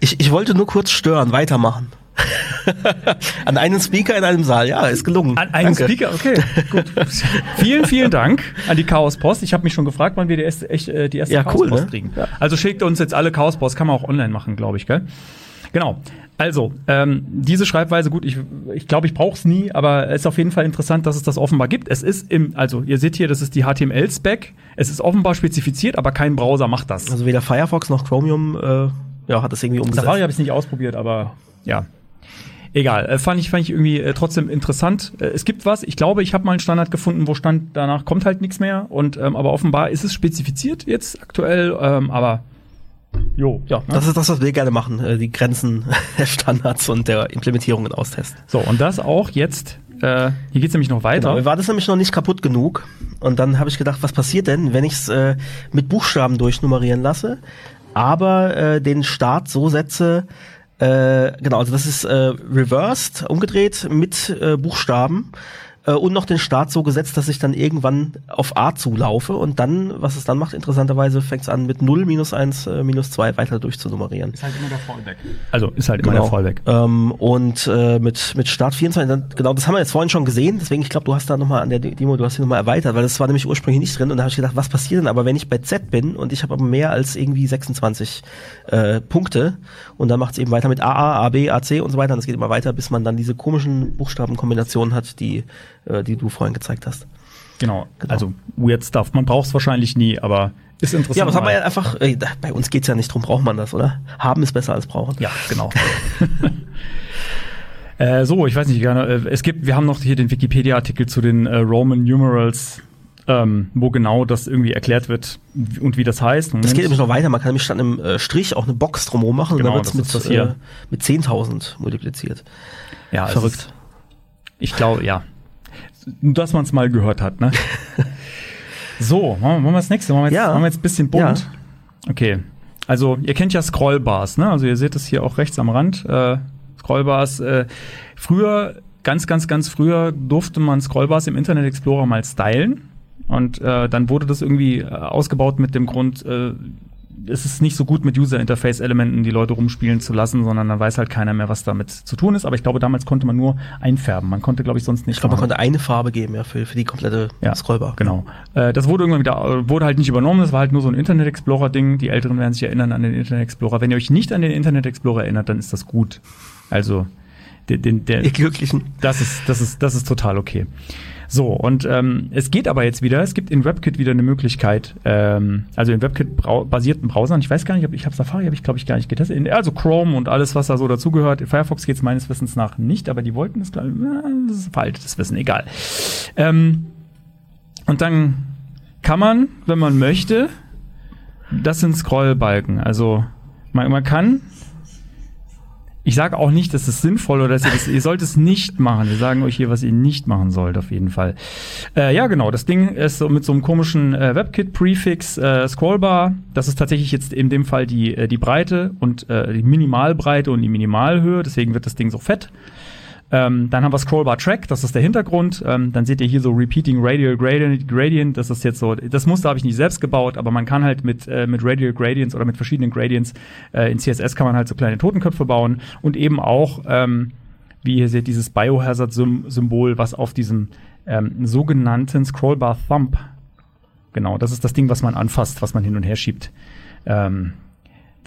ich, ich wollte nur kurz stören, weitermachen. [laughs] An einem Speaker in einem Saal, ja, ist gelungen. An einen Danke. Speaker, okay, gut. [laughs] vielen, vielen Dank an die Chaos Post. Ich habe mich schon gefragt, wann wir die erste, echt, äh, die erste Ja, Chaos cool, Post ne? kriegen. Ja. Also schickt uns jetzt alle Chaos Post, kann man auch online machen, glaube ich, gell? Genau. Also, ähm, diese Schreibweise, gut, ich ich, glaube, ich brauche es nie, aber es ist auf jeden Fall interessant, dass es das offenbar gibt. Es ist im, also ihr seht hier, das ist die HTML-Spec. Es ist offenbar spezifiziert, aber kein Browser macht das. Also weder Firefox noch Chromium äh, ja, hat das irgendwie umgesetzt. Safari habe ich nicht ausprobiert, aber ja. Egal, äh, fand ich, fand ich irgendwie äh, trotzdem interessant. Äh, es gibt was, ich glaube, ich habe mal einen Standard gefunden, wo stand, danach kommt halt nichts mehr. Und ähm, aber offenbar ist es spezifiziert jetzt aktuell, ähm, aber jo, ja, das ist das, was wir gerne machen, äh, die Grenzen [laughs] der Standards und der Implementierungen austesten. So, und das auch jetzt, äh, hier geht's nämlich noch weiter. Genau, war das nämlich noch nicht kaputt genug. Und dann habe ich gedacht, was passiert denn, wenn ich es äh, mit Buchstaben durchnummerieren lasse, aber äh, den Start so setze, äh, genau, also das ist äh, reversed, umgedreht mit äh, Buchstaben äh, und noch den Start so gesetzt, dass ich dann irgendwann auf A zulaufe und dann, was es dann macht, interessanterweise fängt es an mit 0, minus 1, äh, minus 2 weiter durchzunummerieren. Ist halt immer der Fallback. Also ist halt immer der Fallback. Ähm, und äh, mit, mit Start 24, dann, genau, das haben wir jetzt vorhin schon gesehen, deswegen, ich glaube, du hast da nochmal an der Demo, du hast die nochmal erweitert, weil das war nämlich ursprünglich nicht drin und da habe ich gedacht, was passiert denn aber, wenn ich bei Z bin und ich habe aber mehr als irgendwie 26 äh, Punkte und dann macht es eben weiter mit AA, AB, AC und so weiter und es geht immer weiter, bis man dann diese komischen Buchstabenkombinationen hat, die, äh, die du vorhin gezeigt hast. Genau. Also weird stuff. Man braucht es wahrscheinlich nie, aber ist interessant. Ja, aber das haben wir ja einfach, äh, bei uns geht's ja nicht drum, braucht man das, oder? Haben ist besser als brauchen. Ja, genau. [laughs] äh, so, ich weiß nicht gerne. Äh, es gibt, wir haben noch hier den Wikipedia-Artikel zu den äh, Roman Numerals, ähm, wo genau das irgendwie erklärt wird und wie das heißt. Das geht nämlich noch weiter. Man kann nämlich statt einem äh, Strich auch eine Box drumherum machen Genau, und dann wird das es mit, mit 10.000 multipliziert. ja, es Verrückt. Ist, ich glaube, ja. Nur, Dass man es mal gehört hat, ne? [laughs] so, machen wir, das nächste. Machen wir jetzt, Ja. machen wir jetzt ein bisschen bunt. Ja. Okay. Also, ihr kennt ja Scrollbars, ne? Also, ihr seht es hier auch rechts am Rand. Äh, Scrollbars. Äh, früher, ganz, ganz, ganz früher durfte man Scrollbars im Internet Explorer mal stylen. Und äh, dann wurde das irgendwie äh, ausgebaut mit dem Grund, äh, es ist nicht so gut mit User-Interface-Elementen die Leute rumspielen zu lassen, sondern dann weiß halt keiner mehr, was damit zu tun ist. Aber ich glaube, damals konnte man nur einfärben. Man konnte, glaube ich, sonst nicht. Ich glaube, man konnte eine Farbe geben, ja, für, für die komplette Scrollbar. Genau. Äh, das wurde irgendwann wieder, äh, wurde halt nicht übernommen. Das war halt nur so ein Internet Explorer-Ding. Die Älteren werden sich erinnern an den Internet Explorer. Wenn ihr euch nicht an den Internet Explorer erinnert, dann ist das gut. Also, den, den, der, Ihr Glücklichen. das ist, das ist, das ist total okay. So, und ähm, es geht aber jetzt wieder, es gibt in WebKit wieder eine Möglichkeit, ähm, also in WebKit-basierten Browsern, ich weiß gar nicht, ob ich habe Safari, habe ich glaube ich gar nicht getestet, in, also Chrome und alles, was da so dazugehört. In Firefox geht es meines Wissens nach nicht, aber die wollten es, glaub ich, das ist veraltetes Wissen, egal. Ähm, und dann kann man, wenn man möchte, das sind Scrollbalken. Also man, man kann ich sage auch nicht, dass es sinnvoll oder dass ihr das, ihr sollt es nicht machen. Wir sagen euch hier, was ihr nicht machen sollt, auf jeden Fall. Äh, ja, genau. Das Ding ist so mit so einem komischen äh, WebKit-Prefix äh, Scrollbar. Das ist tatsächlich jetzt in dem Fall die, äh, die Breite und äh, die Minimalbreite und die Minimalhöhe. Deswegen wird das Ding so fett. Ähm, dann haben wir Scrollbar Track, das ist der Hintergrund. Ähm, dann seht ihr hier so Repeating Radial Gradient, Gradient. Das ist jetzt so, das Muster habe ich nicht selbst gebaut, aber man kann halt mit, äh, mit Radial Gradients oder mit verschiedenen Gradients äh, in CSS kann man halt so kleine Totenköpfe bauen und eben auch, ähm, wie ihr seht, dieses Biohazard-Symbol, was auf diesem ähm, sogenannten Scrollbar Thumb, genau, das ist das Ding, was man anfasst, was man hin und her schiebt. Ähm,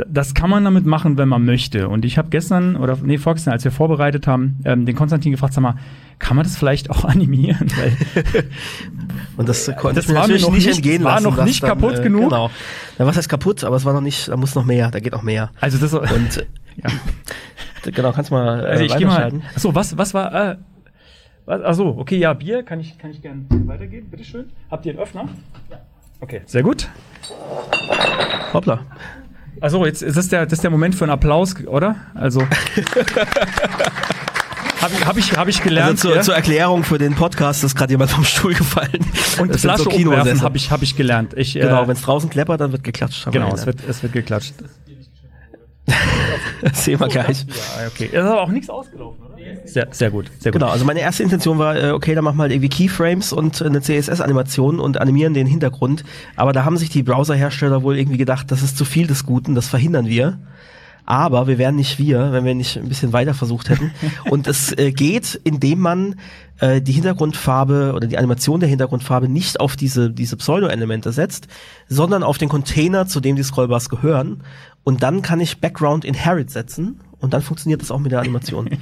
das kann man damit machen, wenn man möchte. Und ich habe gestern, oder nee, vorgestern, als wir vorbereitet haben, ähm, den Konstantin gefragt, sag mal, kann man das vielleicht auch [laughs] animieren? Weil [laughs] Und das konnte Das ich mir war natürlich noch nicht entgehen war lassen. noch dass nicht kaputt genug. Genau. Ja, was heißt kaputt? Aber es war noch nicht, da muss noch mehr, da geht noch mehr. also das Und äh, [laughs] ja. genau, kannst du mal äh, Also ich gehe mal. Achso, was, was war. Äh, was, achso, okay, ja, Bier kann ich, kann ich gerne weitergeben. Bitteschön. Habt ihr einen Öffner? Ja. Okay, sehr gut. Hoppla. Achso, jetzt ist das der, das ist der Moment für einen Applaus, oder? Also. [laughs] Habe ich, hab ich, hab ich gelernt. Also zur, ja? zur Erklärung für den Podcast ist gerade jemand vom Stuhl gefallen. und Das Flasche so umwerfen habe ich, hab ich gelernt. Ich, Genau, äh, wenn es draußen kleppert, dann wird geklatscht. wir genau, es wird, es wird geklatscht. [laughs] Das sehen wir gleich. Ja, okay. Es ist aber auch nichts ausgelaufen, oder? Sehr, sehr gut, sehr gut. Genau, also meine erste Intention war, äh, okay, dann machen wir halt irgendwie Keyframes und äh, eine CSS-Animation und animieren den Hintergrund. Aber da haben sich die Browserhersteller wohl irgendwie gedacht, das ist zu viel des Guten, das verhindern wir. Aber wir wären nicht wir, wenn wir nicht ein bisschen weiter versucht hätten. [laughs] und es äh, geht, indem man äh, die Hintergrundfarbe oder die Animation der Hintergrundfarbe nicht auf diese, diese Pseudo-Elemente setzt, sondern auf den Container, zu dem die Scrollbars gehören. Und dann kann ich Background Inherit setzen und dann funktioniert das auch mit der Animation. [laughs]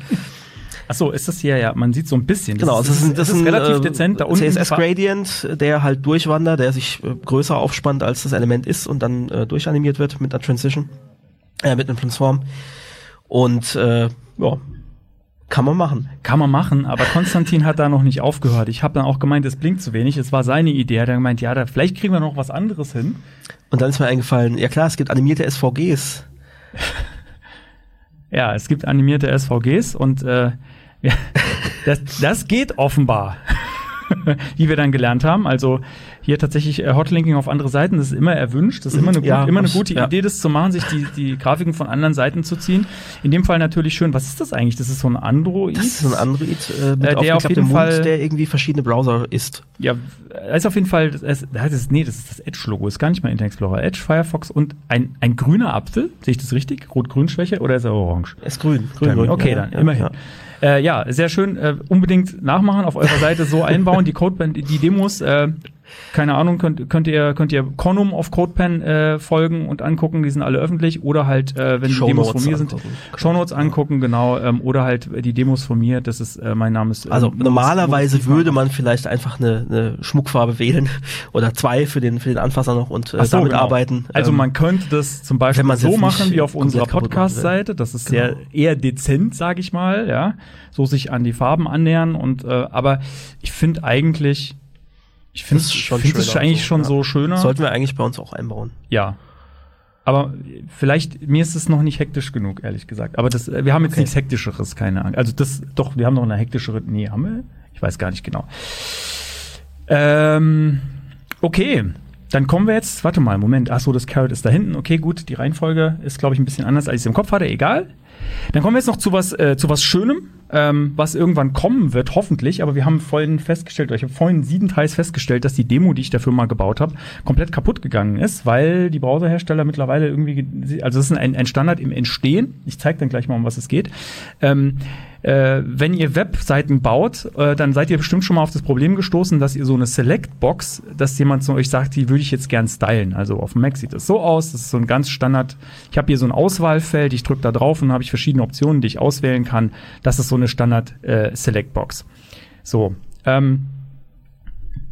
Ach so, ist das hier ja, man sieht so ein bisschen. Genau, das, ist, das ist, relativ äh, dezent da unten. CSS Gradient, der halt durchwandert, der sich äh, größer aufspannt als das Element ist und dann äh, durchanimiert wird mit einer Transition, äh, mit einem Transform. Und äh, ja, kann man machen. Kann man machen, aber Konstantin hat da noch nicht aufgehört. Ich habe dann auch gemeint, es blinkt zu wenig. Es war seine Idee. Er hat dann gemeint, ja, da, vielleicht kriegen wir noch was anderes hin. Und dann ist mir eingefallen, ja klar, es gibt animierte SVGs. [laughs] Ja, es gibt animierte SVGs und äh, ja, das, das geht offenbar. [laughs] wie wir dann gelernt haben. Also hier tatsächlich äh, Hotlinking auf andere Seiten, das ist immer erwünscht. Das ist immer eine, Ja, gut, immer eine gute ja. Idee, das zu machen, sich die, die Grafiken von anderen Seiten zu ziehen. In dem Fall natürlich schön. Was ist das eigentlich? Das ist so ein Android? Das ist ein Android äh, mit Äh, der auf jeden Mund, Fall- der irgendwie verschiedene Browser ist. Ja, ist auf jeden Fall, das ist, das ist, nee, das ist das Edge-Logo, ist gar nicht mal Internet Explorer. Edge, Firefox und ein, ein grüner Apfel, sehe ich das richtig? Rot-Grün-Schwäche oder ist er orange? Er ist grün. grün, grün. Okay, Ja, dann, ja, immerhin. Äh, ja, sehr schön. Äh, unbedingt nachmachen, auf eurer Seite so einbauen. Die Codepen, die Demos, äh, keine Ahnung, könnt, könnt ihr könnt ihr Conum auf Codepen äh, folgen und angucken, die sind alle öffentlich. Oder halt, äh, wenn die Demos von mir sind. Shownotes angucken, genau. Ähm, oder halt äh, die Demos von mir, das ist, äh, mein Name ist. äh, Also normalerweise würde man vielleicht einfach eine, eine Schmuckfarbe wählen [laughs] oder zwei für den für den Anfasser noch und äh, so, damit genau. arbeiten. Also Ähm, man könnte das zum Beispiel so machen wie auf unserer will. Podcast-Seite. Das ist sehr Genau. eher dezent, sage ich mal, ja. So sich an die Farben annähern und äh, aber ich finde eigentlich, ich finde es schon find es schöner eigentlich so, schon ja. so schöner. sollten wir eigentlich bei uns auch einbauen. ja. Aber vielleicht, mir ist es noch nicht hektisch genug, ehrlich gesagt. Aber das, wir haben jetzt Okay. nichts Hektischeres, keine Ahnung. Also das, doch, wir haben noch eine hektischere, nee, haben wir? Ich weiß gar nicht genau. Ähm, okay. Dann kommen wir jetzt, warte mal, Moment. Ach so, das Carrot ist da hinten. Okay, gut, die Reihenfolge ist, glaube ich, ein bisschen anders, als ich es im Kopf hatte. Egal. Dann kommen wir jetzt noch zu was, äh, zu was Schönem, ähm, was irgendwann kommen wird, hoffentlich. Aber wir haben vorhin festgestellt, ich habe vorhin siebenteils festgestellt, dass die Demo, die ich dafür mal gebaut habe, komplett kaputt gegangen ist, weil die Browserhersteller mittlerweile irgendwie, ge- also das ist ein, ein Standard im Entstehen. Ich zeige dann gleich mal, um was es geht. Ähm, äh, wenn ihr Webseiten baut, äh, dann seid ihr bestimmt schon mal auf das Problem gestoßen, dass ihr so eine Select-Box, dass jemand zu euch sagt, die würde ich jetzt gern stylen. Also auf dem Mac sieht das so aus, das ist so ein ganz Standard. Ich habe hier so ein Auswahlfeld, ich drücke da drauf und habe ich verschiedene Optionen, die ich auswählen kann. Das ist so eine Standard-Select-Box. so. Ähm,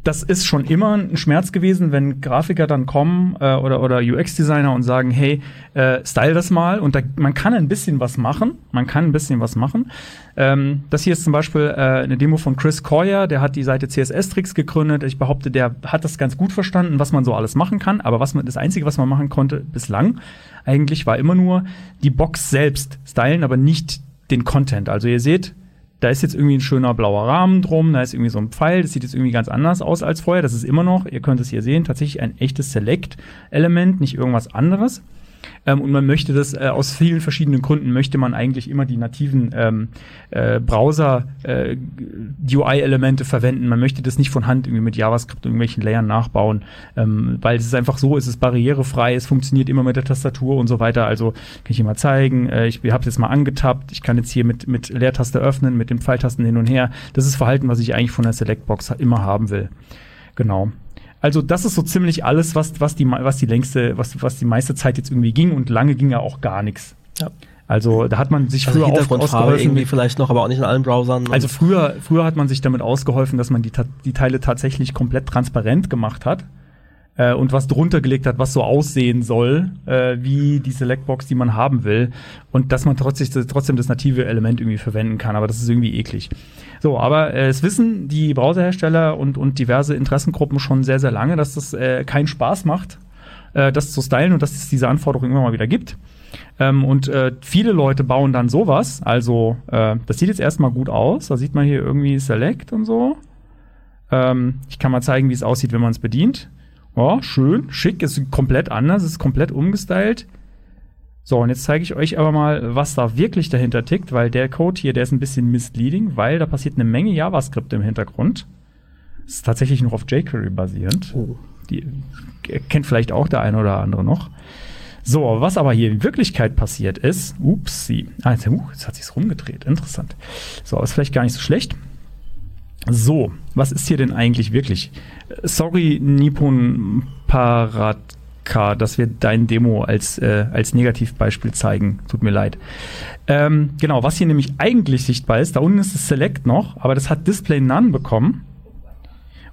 das ist schon immer ein Schmerz gewesen, wenn Grafiker dann kommen äh, oder, oder UX-Designer und sagen, hey, äh, style das mal. Und da, man kann ein bisschen was machen. Man kann ein bisschen was machen. Ähm, das hier ist zum Beispiel äh, eine Demo von Chris Coyer, der hat die Seite CSS-Tricks gegründet. Ich behaupte, der hat das ganz gut verstanden, was man so alles machen kann. Aber was man, das Einzige, was man machen konnte bislang, eigentlich war immer nur die Box selbst stylen, aber nicht den Content. Also ihr seht, da ist jetzt irgendwie ein schöner blauer Rahmen drum, da ist irgendwie so ein Pfeil, das sieht jetzt irgendwie ganz anders aus als vorher. Das ist immer noch, ihr könnt es hier sehen, tatsächlich ein echtes Select-Element, nicht irgendwas anderes. Ähm, und man möchte das äh, aus vielen verschiedenen Gründen möchte man eigentlich immer die nativen ähm, äh, Browser äh, verwenden. Man möchte das nicht von Hand irgendwie mit JavaScript und irgendwelchen Layern nachbauen, ähm, weil es ist einfach so, es ist barrierefrei, es funktioniert immer mit der Tastatur und so weiter. Also kann ich hier mal zeigen. Äh, ich habe jetzt mal angetappt. Ich kann jetzt hier mit mit Leertaste öffnen, mit den Pfeiltasten hin und her. Das ist Verhalten, was ich eigentlich von der Selectbox immer haben will. Genau. Also das ist so ziemlich alles, was, was, die, was die längste, was, was die meiste Zeit jetzt irgendwie ging und lange ging ja auch gar nichts. Ja. Also da hat man sich Also früher oft Hintergrundfarbe ausgeholfen. irgendwie vielleicht noch, aber auch nicht in allen Browsern. Also früher, früher hat man sich damit ausgeholfen, dass man die, die Teile tatsächlich komplett transparent gemacht hat äh, und was drunter gelegt hat, was so aussehen soll, äh, wie die Selectbox, die man haben will. Und dass man trotzdem, trotzdem das native Element irgendwie verwenden kann. Aber das ist irgendwie eklig. So, aber äh, es wissen die Browserhersteller und, und diverse Interessengruppen schon sehr, sehr lange, dass das äh, keinen Spaß macht, äh, das zu stylen und dass es diese Anforderungen immer mal wieder gibt. Ähm, und äh, viele Leute bauen dann sowas. Also, äh, das sieht jetzt erstmal gut aus. Da sieht man hier irgendwie Select und so. Ähm, ich kann mal zeigen, wie es aussieht, wenn man es bedient. Oh, schön, schick, ist komplett anders, ist komplett umgestylt. So, und jetzt zeige ich euch aber mal, was da wirklich dahinter tickt, weil der Code hier, der ist ein bisschen misleading, weil da passiert eine Menge JavaScript im Hintergrund. Das ist tatsächlich noch auf jQuery basierend. Oh. Die kennt vielleicht auch der eine oder andere noch. So, was aber hier in Wirklichkeit passiert ist, upsie, ah, jetzt, uh, jetzt hat sich's rumgedreht, interessant. So, ist vielleicht gar nicht so schlecht. So, was ist hier denn eigentlich wirklich? Äh, Sorry, Nippon Paratka, dass wir dein Demo als, äh, als Negativbeispiel zeigen. Tut mir leid. Ähm, genau, was hier nämlich eigentlich sichtbar ist, da unten ist das Select noch, aber das hat Display None bekommen.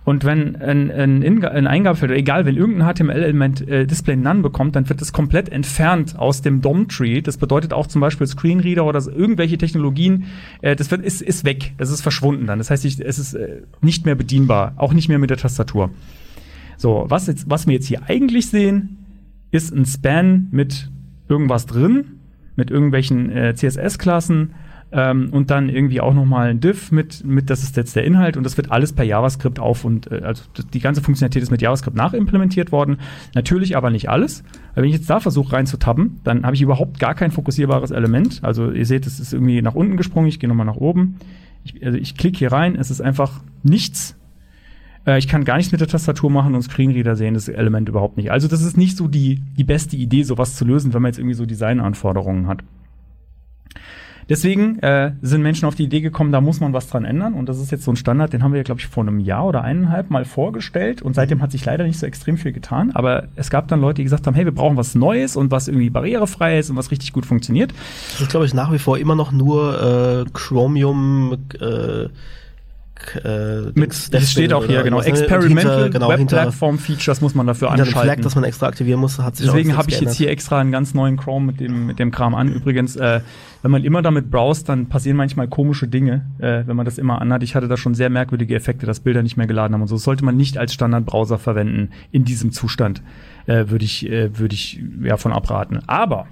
Und wenn ein, ein, ein Eingabefeld, egal, wenn irgendein HTML-Element äh, Display None bekommt, dann wird das komplett entfernt aus dem DOM-Tree. Das bedeutet auch zum Beispiel Screenreader oder irgendwelche Technologien, äh, das wird, ist, ist weg. Das ist verschwunden dann. Das heißt, ich, es ist äh, nicht mehr bedienbar, auch nicht mehr mit der Tastatur. So, was, jetzt, was wir jetzt hier eigentlich sehen, ist ein Span mit irgendwas drin, mit irgendwelchen äh, CSS-Klassen ähm, und dann irgendwie auch nochmal ein Div mit, mit, das ist jetzt der Inhalt und das wird alles per JavaScript auf und äh, also die ganze Funktionalität ist mit JavaScript nachimplementiert worden. Natürlich aber nicht alles. Weil wenn ich jetzt da versuche reinzutappen, dann habe ich überhaupt gar kein fokussierbares Element. Also ihr seht, es ist irgendwie nach unten gesprungen, ich gehe nochmal nach oben. Ich, also ich klicke hier rein, es ist einfach nichts. Äh, ich kann gar nichts mit der Tastatur machen und Screenreader sehen das Element überhaupt nicht. Also das ist nicht so die, die beste Idee, sowas zu lösen, wenn man jetzt irgendwie so Designanforderungen hat. Deswegen äh, sind Menschen auf die Idee gekommen, da muss man was dran ändern. Und das ist jetzt so ein Standard, den haben wir, glaube ich, vor einem Jahr oder eineinhalb Mal vorgestellt. Und seitdem hat sich leider nicht so extrem viel getan. Aber es gab dann Leute, die gesagt haben, hey, wir brauchen was Neues und was irgendwie barrierefrei ist und was richtig gut funktioniert. Das ist, glaube ich, nach wie vor immer noch nur äh, Chromium äh, äh, Mit, das steht auch hier, genau, ne? Experimental hinter, genau, Web Platform Features muss man dafür anschalten. Flag, das man extra aktivieren muss, hat sich Deswegen habe ich jetzt hier extra einen ganz neuen Chrome mit dem, mit dem Kram an. Übrigens, äh, wenn man immer damit browst, dann passieren manchmal komische Dinge, äh, wenn man das immer anhat. Ich hatte da schon sehr merkwürdige Effekte, dass Bilder nicht mehr geladen haben und so. Das sollte man nicht als Standardbrowser verwenden in diesem Zustand, äh, würde ich, äh, würde ich ja von abraten. Aber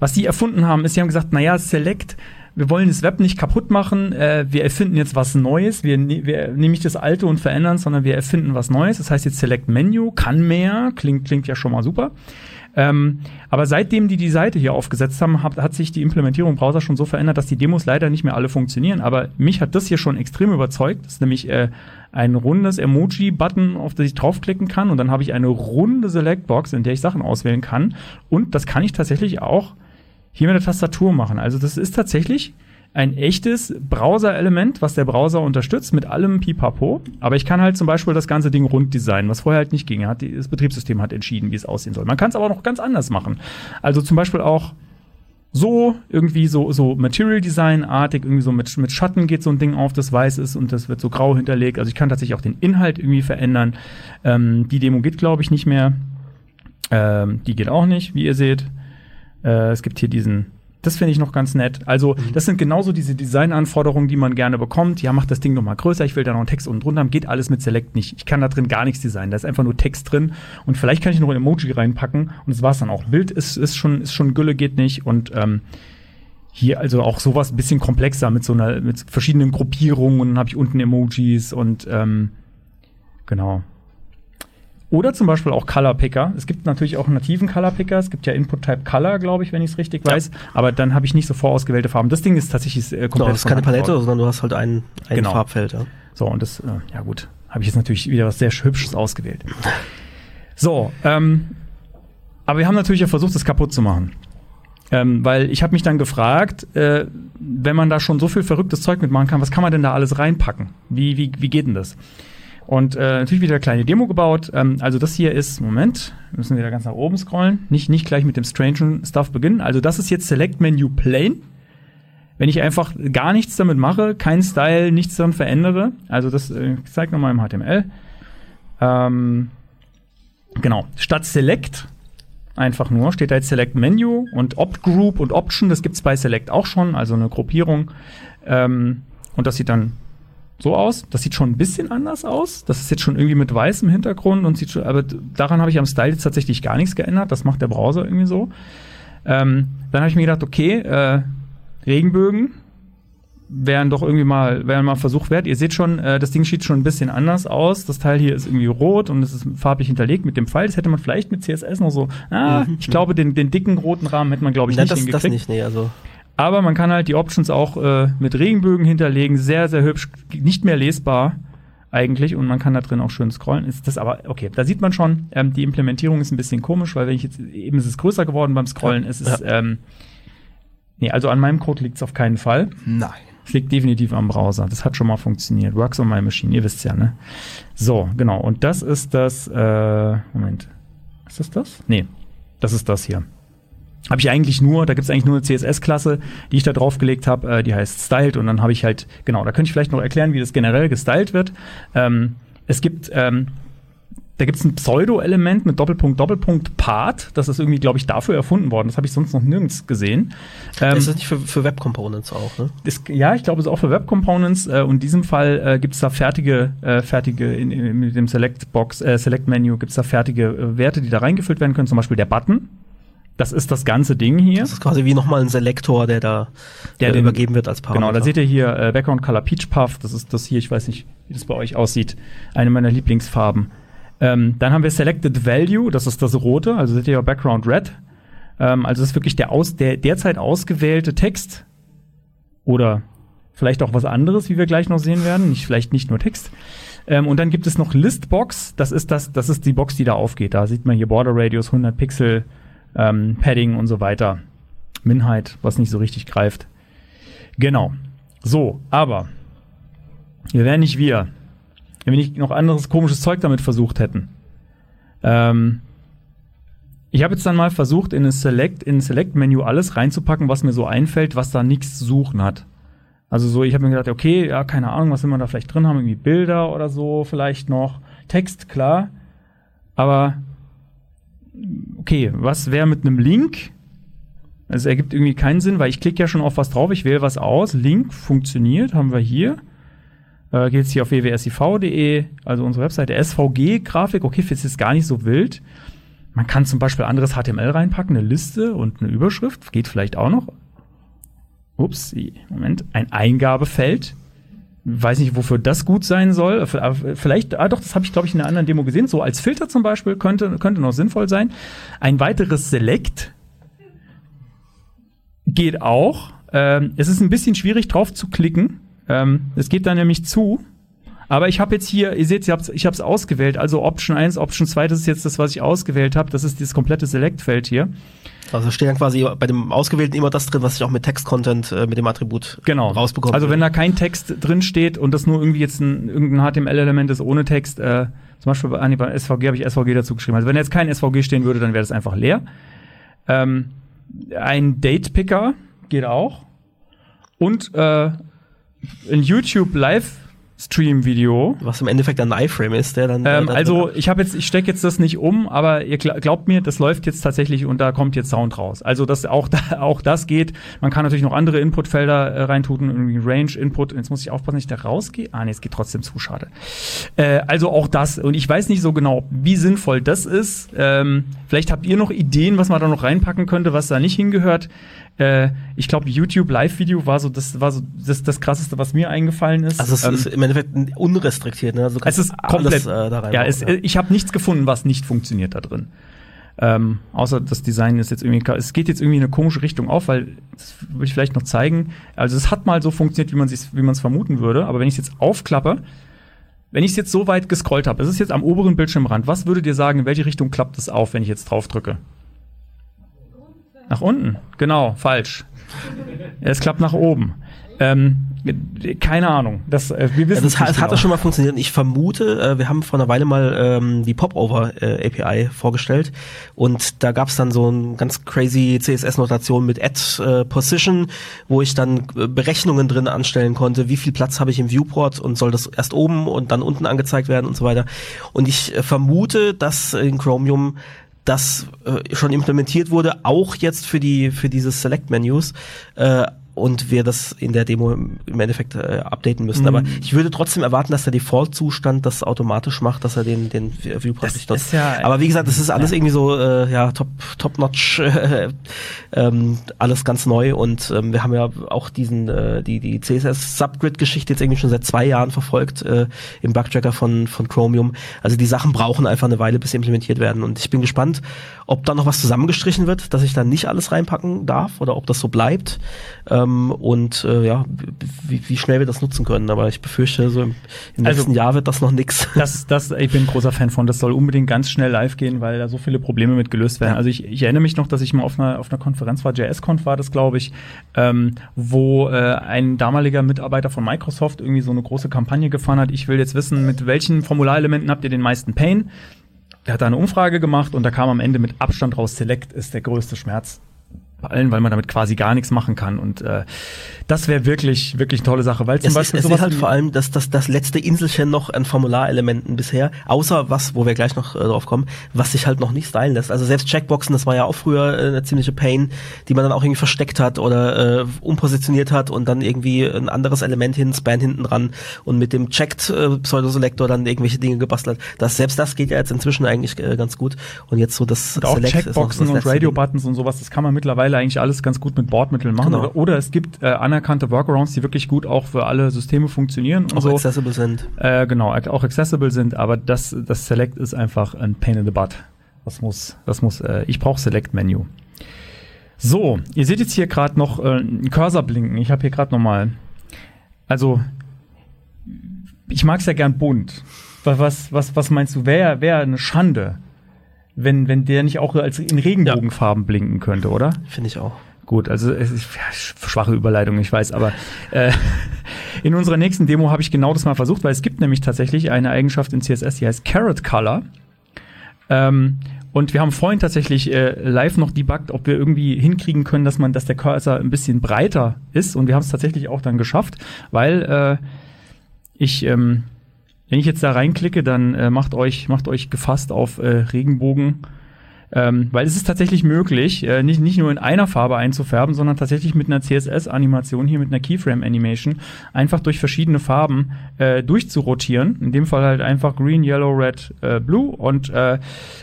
was die erfunden haben, ist, sie haben gesagt, naja, Select, wir wollen das Web nicht kaputt machen, äh, wir erfinden jetzt was Neues, wir, ne wir nehmen nicht das Alte und verändern, sondern wir erfinden was Neues. Das heißt jetzt Select Menu, kann mehr, klingt, klingt ja schon mal super. Ähm, aber seitdem die die Seite hier aufgesetzt haben, hat, hat sich die Implementierung im Browser schon so verändert, dass die Demos leider nicht mehr alle funktionieren. Aber mich hat das hier schon extrem überzeugt. Das ist nämlich äh, ein rundes Emoji-Button, auf das ich draufklicken kann. Und dann habe ich eine runde Select-Box, in der ich Sachen auswählen kann. Und das kann ich tatsächlich auch hier mit der Tastatur machen. Also das ist tatsächlich ein echtes Browser-Element, was der Browser unterstützt mit allem Pipapo. Aber ich kann halt zum Beispiel das ganze Ding rund designen, was vorher halt nicht ging. Das Betriebssystem hat entschieden, wie es aussehen soll. Man kann es aber noch ganz anders machen. Also zum Beispiel auch so irgendwie so so Material Design artig irgendwie so mit mit Schatten geht so ein Ding auf, das weiß ist und das wird so grau hinterlegt. Also ich kann tatsächlich auch den Inhalt irgendwie verändern. Ähm, die Demo geht glaube ich nicht mehr. Ähm, die geht auch nicht, wie ihr seht. Äh, es gibt hier diesen das finde ich noch ganz nett. Also, das sind genauso diese Designanforderungen, die man gerne bekommt. Ja, mach das Ding noch mal größer, ich will da noch einen Text unten drunter haben. Geht alles mit Select nicht. Ich kann da drin gar nichts designen. Da ist einfach nur Text drin. Und vielleicht kann ich noch ein Emoji reinpacken. Und das war's dann auch. Bild ist, ist, schon, ist schon Gülle, geht nicht. Und ähm, hier also auch sowas ein bisschen komplexer mit so einer, mit verschiedenen Gruppierungen. Und dann habe ich unten Emojis und ähm, genau. Oder zum Beispiel auch Color Picker. Es gibt natürlich auch einen nativen Color Picker. Es gibt ja Input Type Color, glaube ich, wenn ich es richtig weiß. Aber dann habe ich nicht so vorausgewählte Farben. Das Ding ist tatsächlich äh, komplett Genau, das ist keine Palette, sondern du hast halt ein, ein Genau. Farbfeld. Ja. So, und das, äh, ja gut, habe ich jetzt natürlich wieder was sehr Hübsches ausgewählt. So, ähm, aber wir haben natürlich ja versucht, das kaputt zu machen. Ähm, weil ich habe mich dann gefragt, äh, wenn man da schon so viel verrücktes Zeug mitmachen kann, was kann man denn da alles reinpacken? Wie, wie, wie geht denn das? Und äh, natürlich wieder eine kleine Demo gebaut. Ähm, also das hier ist, Moment, wir müssen wieder ganz nach oben scrollen. Nicht, nicht gleich mit dem Strange Stuff beginnen. Also das ist jetzt Select Menu Plain. Wenn ich einfach gar nichts damit mache, keinen Style, nichts daran verändere, also das äh, ich zeig nochmal im HTML. Ähm, genau, statt Select einfach nur steht da jetzt Select Menu und Opt Group und Option, das gibt's bei Select auch schon, also eine Gruppierung. Ähm, und das sieht dann so aus. Das sieht schon ein bisschen anders aus. Das ist jetzt schon irgendwie mit weißem Hintergrund und sieht schon, aber daran habe ich am Style jetzt tatsächlich gar nichts geändert. Das macht der Browser irgendwie so. Ähm, dann habe ich mir gedacht, okay, äh, Regenbögen wären doch irgendwie mal, wären mal Versuch wert. Ihr seht schon, äh, das Ding sieht schon ein bisschen anders aus. Das Teil hier ist irgendwie rot und es ist farblich hinterlegt mit dem Pfeil. Das hätte man vielleicht mit CSS noch so, ah, ich glaube, den, den dicken roten Rahmen hätte man, glaube ich, Nein, nicht das, hingekriegt. das nicht, nee, also. Aber man kann halt die Options auch äh, mit Regenbögen hinterlegen, sehr, sehr hübsch, nicht mehr lesbar eigentlich und man kann da drin auch schön scrollen. Ist das aber, okay, da sieht man schon, ähm, die Implementierung ist ein bisschen komisch, weil wenn ich jetzt, eben ist es größer geworden beim Scrollen, es ist, ähm, nee, also an meinem Code liegt es auf keinen Fall. Nein. Es liegt definitiv am Browser. Das hat schon mal funktioniert. Works on my machine, ihr wisst ja, ne? So, genau. Und das ist das, äh, Moment. Ist das das? Nee, das ist das hier. Habe ich eigentlich nur, da gibt es eigentlich nur eine CSS-Klasse, die ich da draufgelegt habe, äh, die heißt Styled und dann habe ich halt, genau, da könnte ich vielleicht noch erklären, wie das generell gestylt wird. Ähm, es gibt, ähm, da gibt es ein Pseudo-Element mit Doppelpunkt, Doppelpunkt, Part. Das ist irgendwie, glaube ich, dafür erfunden worden. Das habe ich sonst noch nirgends gesehen. Ähm, ist das nicht für, für Web Components auch, ne? ist, ja, ich glaube, es ist auch für Web Components. Äh, und in diesem Fall äh, gibt es da fertige, äh, fertige in, in, mit dem Select Box, äh, Select Menu gibt es da fertige äh, Werte, die da reingefüllt werden können. Zum Beispiel der Button. Das ist das ganze Ding hier. Das ist quasi wie nochmal ein Selektor, der da Der äh, den- übergeben wird als Parameter. Genau, da seht ihr hier äh, Background Color Peach Puff. Das ist das hier. Ich weiß nicht, wie das bei euch aussieht. Eine meiner Lieblingsfarben. Ähm, dann haben wir Selected Value. Das ist das rote. Also seht ihr ja Background Red. Ähm, also das ist wirklich der, aus, der derzeit ausgewählte Text. Oder vielleicht auch was anderes, wie wir gleich noch sehen werden. Nicht, vielleicht nicht nur Text. Ähm, und dann gibt es noch Listbox. Das ist das, das ist die Box, die da aufgeht. Da sieht man hier Border Radius 100 Pixel, ähm, Padding und so weiter. Minheit, was nicht so richtig greift. Genau. So, aber wir wären nicht wir, wenn wir nicht noch anderes komisches Zeug damit versucht hätten. Ähm, ich habe jetzt dann mal versucht, in ein Select, in Select-Menü alles reinzupacken, was mir so einfällt, was da nichts zu suchen hat. Also so, ich habe mir gedacht, okay, ja, keine Ahnung, was will man da vielleicht drin haben, irgendwie Bilder oder so, vielleicht noch Text, klar. Aber okay, was wäre mit einem Link? Also ergibt irgendwie keinen Sinn, weil ich klicke ja schon auf was drauf, ich wähle was aus, Link funktioniert, haben wir hier. Äh, Geht jetzt hier auf wwsiv.de, also unsere Webseite SVG-Grafik, okay, ist jetzt gar nicht so wild. Man kann zum Beispiel anderes HTML reinpacken, eine Liste und eine Überschrift, geht vielleicht auch noch. Ups, Moment, ein Eingabefeld. Weiß nicht, wofür das gut sein soll. Aber Vielleicht, ah doch, das habe ich, glaube ich, in einer anderen Demo gesehen. So als Filter zum Beispiel könnte, könnte noch sinnvoll sein. Ein weiteres Select geht auch. Ähm, es ist ein bisschen schwierig drauf zu klicken. Ähm, es geht da nämlich zu. Aber ich habe jetzt hier, ihr seht, ich habe es ausgewählt. Also Option 1, Option 2, das ist jetzt das, was ich ausgewählt habe. Das ist dieses komplette Select-Feld hier. Also steht dann quasi bei dem Ausgewählten immer das drin, was ich auch mit Text-Content äh, mit dem Attribut Genau. rausbekomme. Also wenn da kein Text drin steht und das nur irgendwie jetzt ein, irgendein HTML-Element ist ohne Text, äh, zum Beispiel bei, ah, nee, bei SVG habe ich SVG dazu geschrieben. Also wenn jetzt kein SVG stehen würde, dann wäre das einfach leer. Ähm, ein Date-Picker geht auch. Und äh, ein YouTube Livestream-Video. was im Endeffekt ein iFrame ist, der dann. Ähm, äh, also ich habe jetzt, ich stecke jetzt das nicht um, aber ihr gla- glaubt mir, das läuft jetzt tatsächlich und da kommt jetzt Sound raus. Also das auch da, [laughs] auch das geht. Man kann natürlich noch andere Inputfelder äh, reintun, irgendwie Range Input. Jetzt muss ich aufpassen, dass ich da rausgehe. Ah nee, es geht trotzdem zu schade. Äh, also auch das und ich weiß nicht so genau, wie sinnvoll das ist. Ähm, vielleicht habt ihr noch Ideen, was man da noch reinpacken könnte, was da nicht hingehört. Äh, ich glaube, YouTube Live-Video war so das war so das, das krasseste, was mir eingefallen ist. also es Ähm, ist im Endeffekt unrestriktiert, ne? Also es ist komplett. alles, äh, da rein. ja, es, ich habe nichts gefunden, was nicht funktioniert da drin. Ähm, außer das Design ist jetzt irgendwie, es geht jetzt irgendwie in eine komische Richtung auf, weil das würde ich vielleicht noch zeigen. Also es hat mal so funktioniert, wie man es wie man es vermuten würde. Aber wenn ich es jetzt aufklappe, wenn ich es jetzt so weit gescrollt habe, es ist jetzt am oberen Bildschirmrand. Was würdet ihr sagen, in welche Richtung klappt es auf, wenn ich jetzt drauf drücke? Nach unten, genau, falsch. Es klappt nach oben. Ähm, keine Ahnung. Das, äh, wir Ja, wissen das es hat, genau. das schon mal funktioniert. Ich vermute, äh, wir haben vor einer Weile mal ähm, die Popover äh, API vorgestellt und da gab es dann so ein ganz crazy CSS-Notation mit Add äh, Position, wo ich dann äh, Berechnungen drin anstellen konnte, wie viel Platz habe ich im Viewport und soll das erst oben und dann unten angezeigt werden und so weiter. Und ich vermute, dass in Chromium das äh, schon implementiert wurde, auch jetzt für die für diese Select-Menus. Äh, und wir das in der Demo im Endeffekt äh, updaten müssen. Aber ich würde trotzdem erwarten, dass der Default-Zustand das automatisch macht, dass er den, den Viewport nicht nutzt. ja- Aber wie gesagt, das ist alles irgendwie so, äh, ja, top, top-notch, äh, [laughs] ähm, alles ganz neu und ähm, wir haben ja auch diesen, äh, die, die CSS-Subgrid-Geschichte jetzt irgendwie schon seit zwei Jahren verfolgt äh, im Bugtracker von, von Chromium. Also die Sachen brauchen einfach eine Weile, bis sie implementiert werden und ich bin gespannt, ob da noch was zusammengestrichen wird, dass ich da nicht alles reinpacken darf oder ob das so bleibt ähm, und äh, ja, wie, wie schnell wir das nutzen können. Aber ich befürchte, so im, im Also- nächsten Jahr wird das noch nix. [laughs] Das, das, ich bin ein großer Fan von. Das soll unbedingt ganz schnell live gehen, weil da so viele Probleme mit gelöst werden. Also ich, ich erinnere mich noch, dass ich mal auf einer, auf einer Konferenz war, JS-Conf war das, glaube ich, ähm, wo äh, ein damaliger Mitarbeiter von Microsoft irgendwie so eine große Kampagne gefahren hat. Ich will jetzt wissen, mit welchen Formularelementen habt ihr den meisten Pain? Er hat da eine Umfrage gemacht und da kam am Ende mit Abstand raus, Select ist der größte Schmerz allen, weil man damit quasi gar nichts machen kann. Und äh, das wäre wirklich, wirklich eine tolle Sache. Weil zum Es ist, Beispiel es sowas ist halt vor allem das, das, das letzte Inselchen noch an Formularelementen bisher, außer was, wo wir gleich noch äh, drauf kommen, was sich halt noch nicht stylen lässt. Also selbst Checkboxen, das war ja auch früher äh, eine ziemliche Pain, die man dann auch irgendwie versteckt hat oder äh, umpositioniert hat und dann irgendwie ein anderes Element hin, Span hinten dran und mit dem Checked äh, Pseudoselector dann irgendwelche Dinge gebastelt hat. Das, selbst das geht ja jetzt inzwischen eigentlich äh, ganz gut. Und jetzt so das Und auch Select ist Checkboxen das und. Radio-Buttons und sowas, das kann man mittlerweile eigentlich alles ganz gut mit Bordmitteln machen. Genau. Oder, oder es gibt äh, anerkannte Workarounds, die wirklich gut auch für alle Systeme funktionieren und auch so. accessible sind. Äh, genau, auch accessible sind, aber das, das Select ist einfach ein Pain in the Butt. Das muss, das muss, äh, ich brauche Select-Menü. So, ihr seht jetzt hier gerade noch äh, einen Cursor blinken. Ich habe hier gerade noch mal, also ich mag es ja gern bunt. Wa- Was, was, was meinst du? Wäre wär eine Schande, wenn, wenn der nicht auch als in Regenbogenfarben blinken könnte, oder? Finde ich auch. Gut, also es ist ja, sch- schwache Überleitung, ich weiß, aber äh, [laughs] in unserer nächsten Demo habe ich genau das mal versucht, weil es gibt nämlich tatsächlich eine Eigenschaft in CSS, die heißt Carrot Color. Ähm, und wir haben vorhin tatsächlich äh, live noch debuggt, ob wir irgendwie hinkriegen können, dass man, dass der Cursor ein bisschen breiter ist. Und wir haben es tatsächlich auch dann geschafft, weil äh, ich, ähm, wenn ich jetzt da reinklicke, dann äh, macht euch, macht euch gefasst auf äh, Regenbogen. Ähm, weil es ist tatsächlich möglich, äh, nicht, nicht nur in einer Farbe einzufärben, sondern tatsächlich mit einer CSS-Animation, hier mit einer Keyframe-Animation, einfach durch verschiedene Farben äh, durchzurotieren. In dem Fall halt einfach Green, Yellow, Red, äh, Blue. Und äh,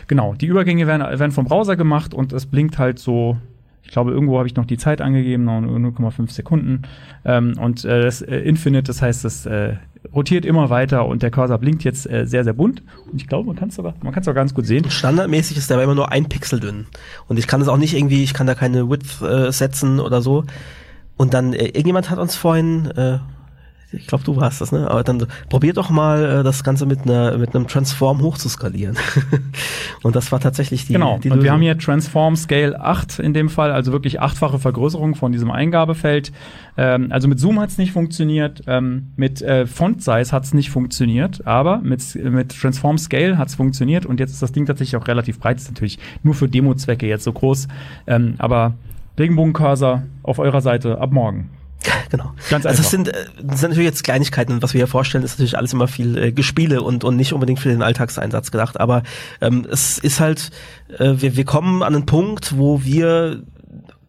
genau, die Übergänge werden, werden vom Browser gemacht und es blinkt halt so. Ich glaube, irgendwo habe ich noch die Zeit angegeben, noch 0,5 Sekunden. Ähm, und äh, das äh, Infinite, das heißt, das äh, rotiert immer weiter und der Cursor blinkt jetzt äh, sehr, sehr bunt. Und ich glaube, man kann es sogar, man kann es ganz gut sehen. Standardmäßig ist der aber immer nur ein Pixel dünn. Und ich kann es auch nicht irgendwie, ich kann da keine Width äh, setzen oder so. Und dann, äh, irgendjemand hat uns vorhin, äh, ich glaube, du warst das, ne? Aber dann probier doch mal äh, das Ganze mit einer mit einem Transform hochzuskalieren. [laughs] und das war tatsächlich die, Genau. die und wir haben hier Transform Scale 8 in dem Fall, also wirklich achtfache Vergrößerung von diesem Eingabefeld. Ähm, also mit Zoom hat es nicht funktioniert, ähm, mit äh, Font Size hat es nicht funktioniert, aber mit, mit Transform Scale hat es funktioniert und jetzt ist das Ding tatsächlich auch relativ breit, ist natürlich nur für Demo-Zwecke jetzt so groß. Ähm, aber Regenbogen-Cursor auf eurer Seite ab morgen. Genau. Ganz also einfach. es sind, äh, sind natürlich jetzt Kleinigkeiten und was wir hier vorstellen, ist natürlich alles immer viel äh, Gespiele und, und nicht unbedingt für den Alltagseinsatz gedacht. Aber ähm, es ist halt, äh, wir, wir kommen an einen Punkt, wo wir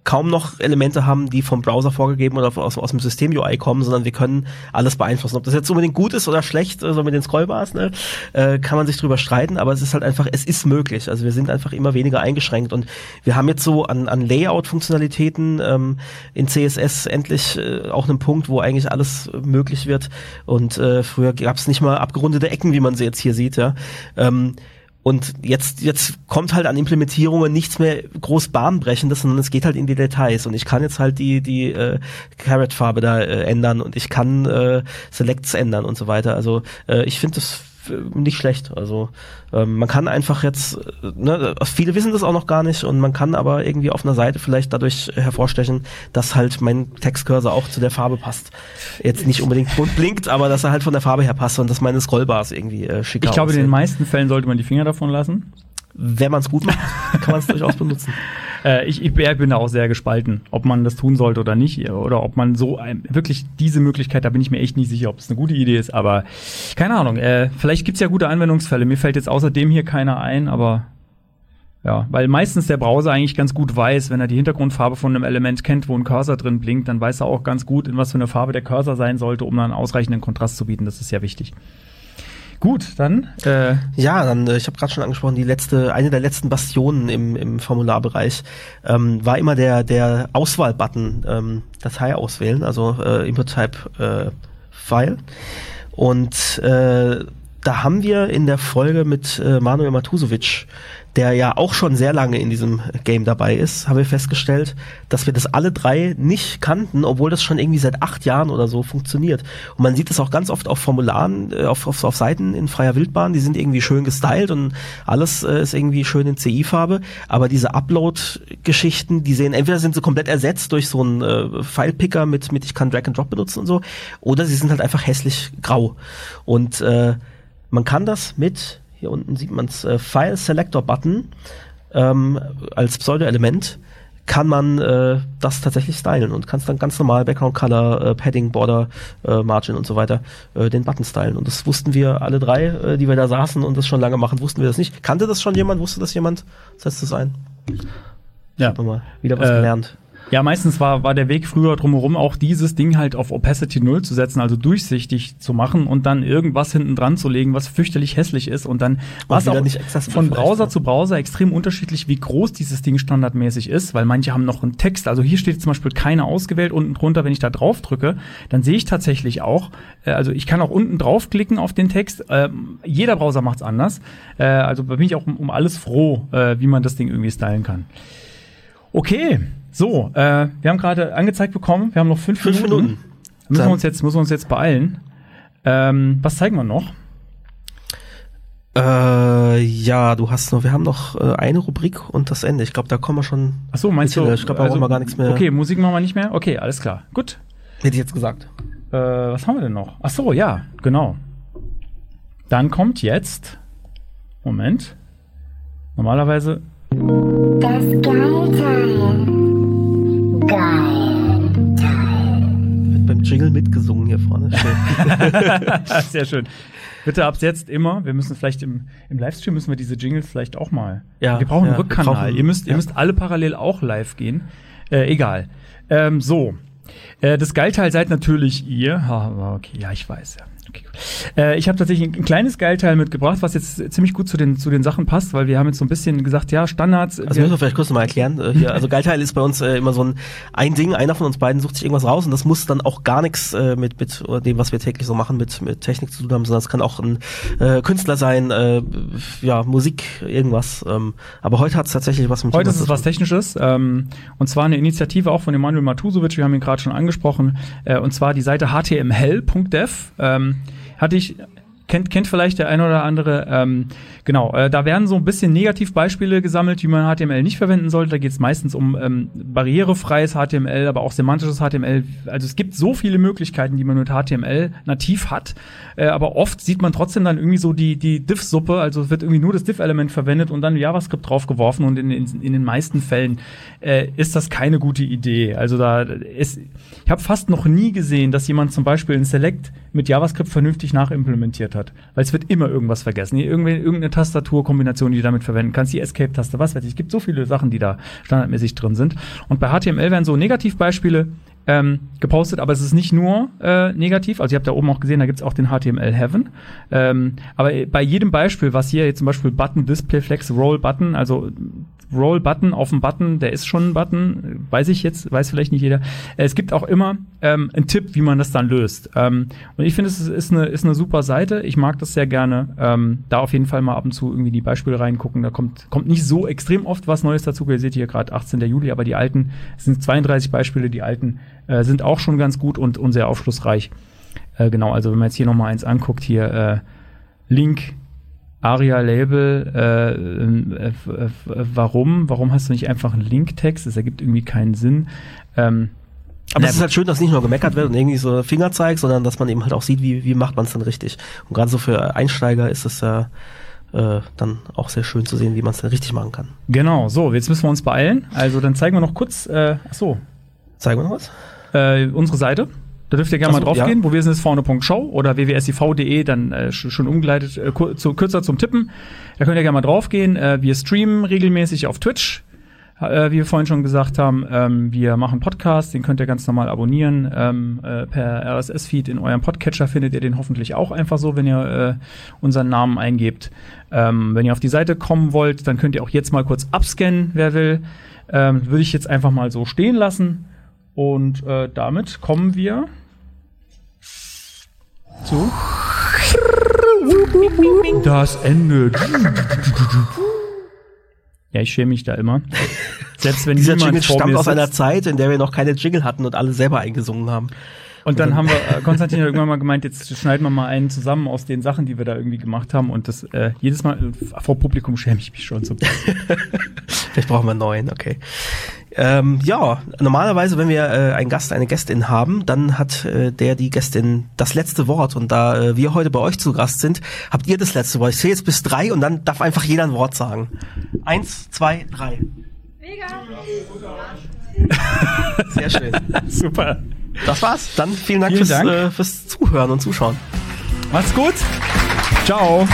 kaum noch Elemente haben, die vom Browser vorgegeben oder aus, aus dem System-UI kommen, sondern wir können alles beeinflussen. Ob das jetzt unbedingt gut ist oder schlecht, äh, so mit den Scrollbars, ne, äh, kann man sich drüber streiten, aber es ist halt einfach, es ist möglich. Also wir sind einfach immer weniger eingeschränkt und wir haben jetzt so an, an Layout-Funktionalitäten ähm, in CSS endlich äh, auch einen Punkt, wo eigentlich alles möglich wird und äh, früher gab es nicht mal abgerundete Ecken, wie man sie jetzt hier sieht, ja. Ähm, und jetzt, jetzt kommt halt an Implementierungen nichts mehr groß bahnbrechendes, sondern es geht halt in die Details. Und ich kann jetzt halt die, die äh, Carrot-Farbe da äh, ändern und ich kann äh, Selects ändern und so weiter. Also äh, ich finde das nicht schlecht. Also ähm, man kann einfach jetzt, äh, ne, viele wissen das auch noch gar nicht und man kann aber irgendwie auf einer Seite vielleicht dadurch hervorstechen, dass halt mein Textcursor auch zu der Farbe passt. Jetzt nicht unbedingt bunt blinkt, aber dass er halt von der Farbe her passt und dass meine Scrollbars irgendwie äh, schicker Ich glaube, in den aussehen. meisten Fällen sollte man die Finger davon lassen. Wenn man es gut macht, kann man es durchaus benutzen. [laughs] Äh, ich, ich bin da auch sehr gespalten, ob man das tun sollte oder nicht. Oder ob man so ein, wirklich diese Möglichkeit, da bin ich mir echt nicht sicher, ob es eine gute Idee ist. Aber keine Ahnung, äh, vielleicht gibt's ja gute Anwendungsfälle. Mir fällt jetzt außerdem hier keiner ein, aber Ja, weil meistens der Browser eigentlich ganz gut weiß, wenn er die Hintergrundfarbe von einem Element kennt, wo ein Cursor drin blinkt, dann weiß er auch ganz gut, in was für eine Farbe der Cursor sein sollte, um dann ausreichenden Kontrast zu bieten. Das ist ja wichtig. Gut, dann äh, Ja, dann, äh, ich habe gerade schon angesprochen, die letzte, eine der letzten Bastionen im, im Formularbereich ähm, war immer der, der Auswahlbutton, ähm, Datei auswählen, also äh, Input Type äh, File. Und äh, da haben wir in der Folge mit äh, Manuel Matusovic, der ja auch schon sehr lange in diesem Game dabei ist, haben wir festgestellt, dass wir das alle drei nicht kannten, obwohl das schon irgendwie seit acht Jahren oder so funktioniert. Und man sieht es auch ganz oft auf Formularen, äh, auf, auf, auf Seiten in freier Wildbahn, die sind irgendwie schön gestylt und alles äh, ist irgendwie schön in CI-Farbe, aber diese Upload-Geschichten, die sehen, entweder sind sie komplett ersetzt durch so einen äh, File-Picker mit, mit ich kann Drag and Drop benutzen und so, oder sie sind halt einfach hässlich grau. Und äh, man kann das mit, hier unten sieht man's äh, File Selector Button ähm, als Pseudo-Element kann man äh, das tatsächlich stylen und kannst dann ganz normal Background Color, äh, Padding, Border, äh, Margin und so weiter äh, den Button stylen. Und das wussten wir alle drei, äh, die wir da saßen und das schon lange machen, wussten wir das nicht. Kannte das schon jemand? Wusste das jemand? Setzt das ein? ja. Haben wir mal wieder was Äh, gelernt. Ja, meistens war, war der Weg früher drumherum auch dieses Ding halt auf Opacity 0 zu setzen, also durchsichtig zu machen und dann irgendwas hinten dran zu legen, was fürchterlich hässlich ist und dann war es auch von Browser ne? zu Browser extrem unterschiedlich, wie groß dieses Ding standardmäßig ist, weil manche haben noch einen Text, also hier steht zum Beispiel keine ausgewählt unten drunter, wenn ich da drauf drücke, dann sehe ich tatsächlich auch, äh, also ich kann auch unten draufklicken auf den Text, ähm, jeder Browser macht's anders, äh, also da bin ich auch um, um alles froh, äh, wie man das Ding irgendwie stylen kann. Okay, so, äh, wir haben gerade angezeigt bekommen, wir haben noch fünf, Fünf Minuten. Minuten. Müssen wir uns jetzt, müssen wir uns jetzt beeilen. Ähm, was zeigen wir noch? Äh, ja, du hast noch, wir haben noch äh, eine Rubrik und das Ende. Ich glaube, da kommen wir schon. Ach so, meinst du? Bisschen, Ich glaube, da brauchen wir gar nichts mehr. Okay, Musik machen wir nicht mehr? Okay, alles klar. Gut. Hätte ich jetzt gesagt. Äh, was haben wir denn noch? Ach so, ja, genau. Dann kommt jetzt. Moment. Normalerweise. Das Geilteil. Geil. Wird beim Jingle mitgesungen hier vorne. [laughs] Sehr schön. Bitte ab jetzt immer. Wir müssen vielleicht im, im Livestream müssen wir diese Jingles vielleicht auch mal. Ja, wir brauchen ja, einen Rückkanal. brauchen- ihr müsst, ihr ja. müsst alle parallel auch live gehen. Äh, egal. Ähm, so. Äh, das Geilteil seid natürlich ihr. Okay, ja, ich weiß. Okay. Äh, ich habe tatsächlich ein, ein kleines Geilteil mitgebracht, was jetzt ziemlich gut zu den, zu den Sachen passt, weil wir haben jetzt so ein bisschen gesagt, ja, Standards. Also müssen wir vielleicht kurz nochmal erklären. Äh, hier, also Geilteil ist bei uns äh, immer so ein, ein Ding, einer von uns beiden sucht sich irgendwas raus und das muss dann auch gar nichts mit, mit dem, was wir täglich so machen, mit, mit Technik zu tun haben, sondern es kann auch ein äh, Künstler sein, äh, ja, Musik, irgendwas. Ähm, aber heute hat es tatsächlich was mit Heute ist es was. Technisches, ähm, und zwar eine Initiative auch von Emanuel Matusovic, wir haben ihn gerade schon angesprochen, äh, und zwar die Seite html.dev. Ähm, hatte ich, kennt, kennt vielleicht der eine oder andere, ähm, genau, äh, da werden so ein bisschen Negativbeispiele gesammelt, wie man HTML nicht verwenden sollte. Da geht es meistens um ähm, barrierefreies HTML, aber auch semantisches HTML. Also es gibt so viele Möglichkeiten, die man mit HTML nativ hat, äh, aber oft sieht man trotzdem dann irgendwie so die, die Diff-Suppe, also es wird irgendwie nur das Diff-Element verwendet und dann JavaScript draufgeworfen und in, in, in den meisten Fällen äh, ist das keine gute Idee. Also da ist, ich habe fast noch nie gesehen, dass jemand zum Beispiel ein Select mit JavaScript vernünftig nachimplementiert hat, weil es wird immer irgendwas vergessen. Hier Irgendw irgendeine Tastaturkombination, die du damit verwenden kannst, die Escape-Taste, was weiß ich. Es gibt so viele Sachen, die da standardmäßig drin sind. Und bei HTML werden so Negativbeispiele ähm, gepostet, aber es ist nicht nur äh, negativ. Also ihr habt da oben auch gesehen, da gibt's auch den HTML Heaven. Ähm, aber bei jedem Beispiel, was hier jetzt zum Beispiel Button Display Flex Roll Button, also Roll Button auf dem Button, der ist schon ein Button, weiß ich jetzt, weiß vielleicht nicht jeder. Äh, Es gibt auch immer ähm, einen Tipp, wie man das dann löst. Ähm, und ich finde, es ist eine, ist eine super Seite. Ich mag das sehr gerne. Ähm, da auf jeden Fall mal ab und zu irgendwie die Beispiele reingucken. Da kommt, kommt nicht so extrem oft was Neues dazu. Ihr seht hier gerade 18. Juli, aber die alten, es sind 32 Beispiele, die alten äh, sind auch schon ganz gut und, und sehr aufschlussreich. Äh, genau, also wenn man jetzt hier nochmal eins anguckt, hier äh, Link ARIA-Label, äh, äh, f- f- warum? Warum hast du nicht einfach einen Linktext? Das ergibt irgendwie keinen Sinn. Ähm, Aber es ist halt schön, dass nicht nur gemeckert wird und irgendwie so Fingerzeig, sondern dass man eben halt auch sieht, wie, wie macht man es dann richtig. Und gerade so für Einsteiger ist es ja äh, dann auch sehr schön zu sehen, wie man es dann richtig machen kann. Genau, so, jetzt müssen wir uns beeilen. Also dann zeigen wir noch kurz, äh, ach so, Zeigen wir noch was? äh, unsere Seite. Da dürft ihr gerne Ach mal draufgehen, ja. wo wir sind, ist vorne.show oder wwsiv.de, dann äh, sch- schon umgeleitet, äh, kur zu, kürzer zum Tippen. Da könnt ihr gerne mal draufgehen. Äh, wir streamen regelmäßig auf Twitch, äh, wie wir vorhin schon gesagt haben. Ähm, wir machen Podcast, den könnt ihr ganz normal abonnieren. Ähm, äh, per RSS-Feed in eurem Podcatcher findet ihr den hoffentlich auch einfach so, wenn ihr äh, unseren Namen eingebt. Ähm, wenn ihr auf die Seite kommen wollt, dann könnt ihr auch jetzt mal kurz abscannen, wer will. Ähm, Würde ich jetzt einfach mal so stehen lassen. Und äh, damit kommen wir zu das Ende. Ja, ich schäme mich da immer. Selbst wenn [laughs] Dieser Jingle vor stammt mir aus einer Zeit, in der wir noch keine Jingle hatten und alle selber eingesungen haben. Und dann haben wir, äh, [laughs] Konstantin hat irgendwann mal gemeint, jetzt schneiden wir mal einen zusammen aus den Sachen, die wir da irgendwie gemacht haben. Und das äh, jedes Mal äh, vor Publikum schäme ich mich schon so. [laughs] Vielleicht brauchen wir einen neuen, okay. Ähm, ja, normalerweise, wenn wir äh, einen Gast, eine Gästin haben, dann hat äh, der, die Gästin das letzte Wort. Und da äh, wir heute bei euch zu Gast sind, habt ihr das letzte Wort. Ich zähle jetzt bis drei und dann darf einfach jeder ein Wort sagen. Eins, zwei, drei. [laughs] Sehr schön. Super. Das war's. Dann vielen Dank, Vielen fürs, Dank. Äh, fürs Zuhören und Zuschauen. Macht's gut. Ciao.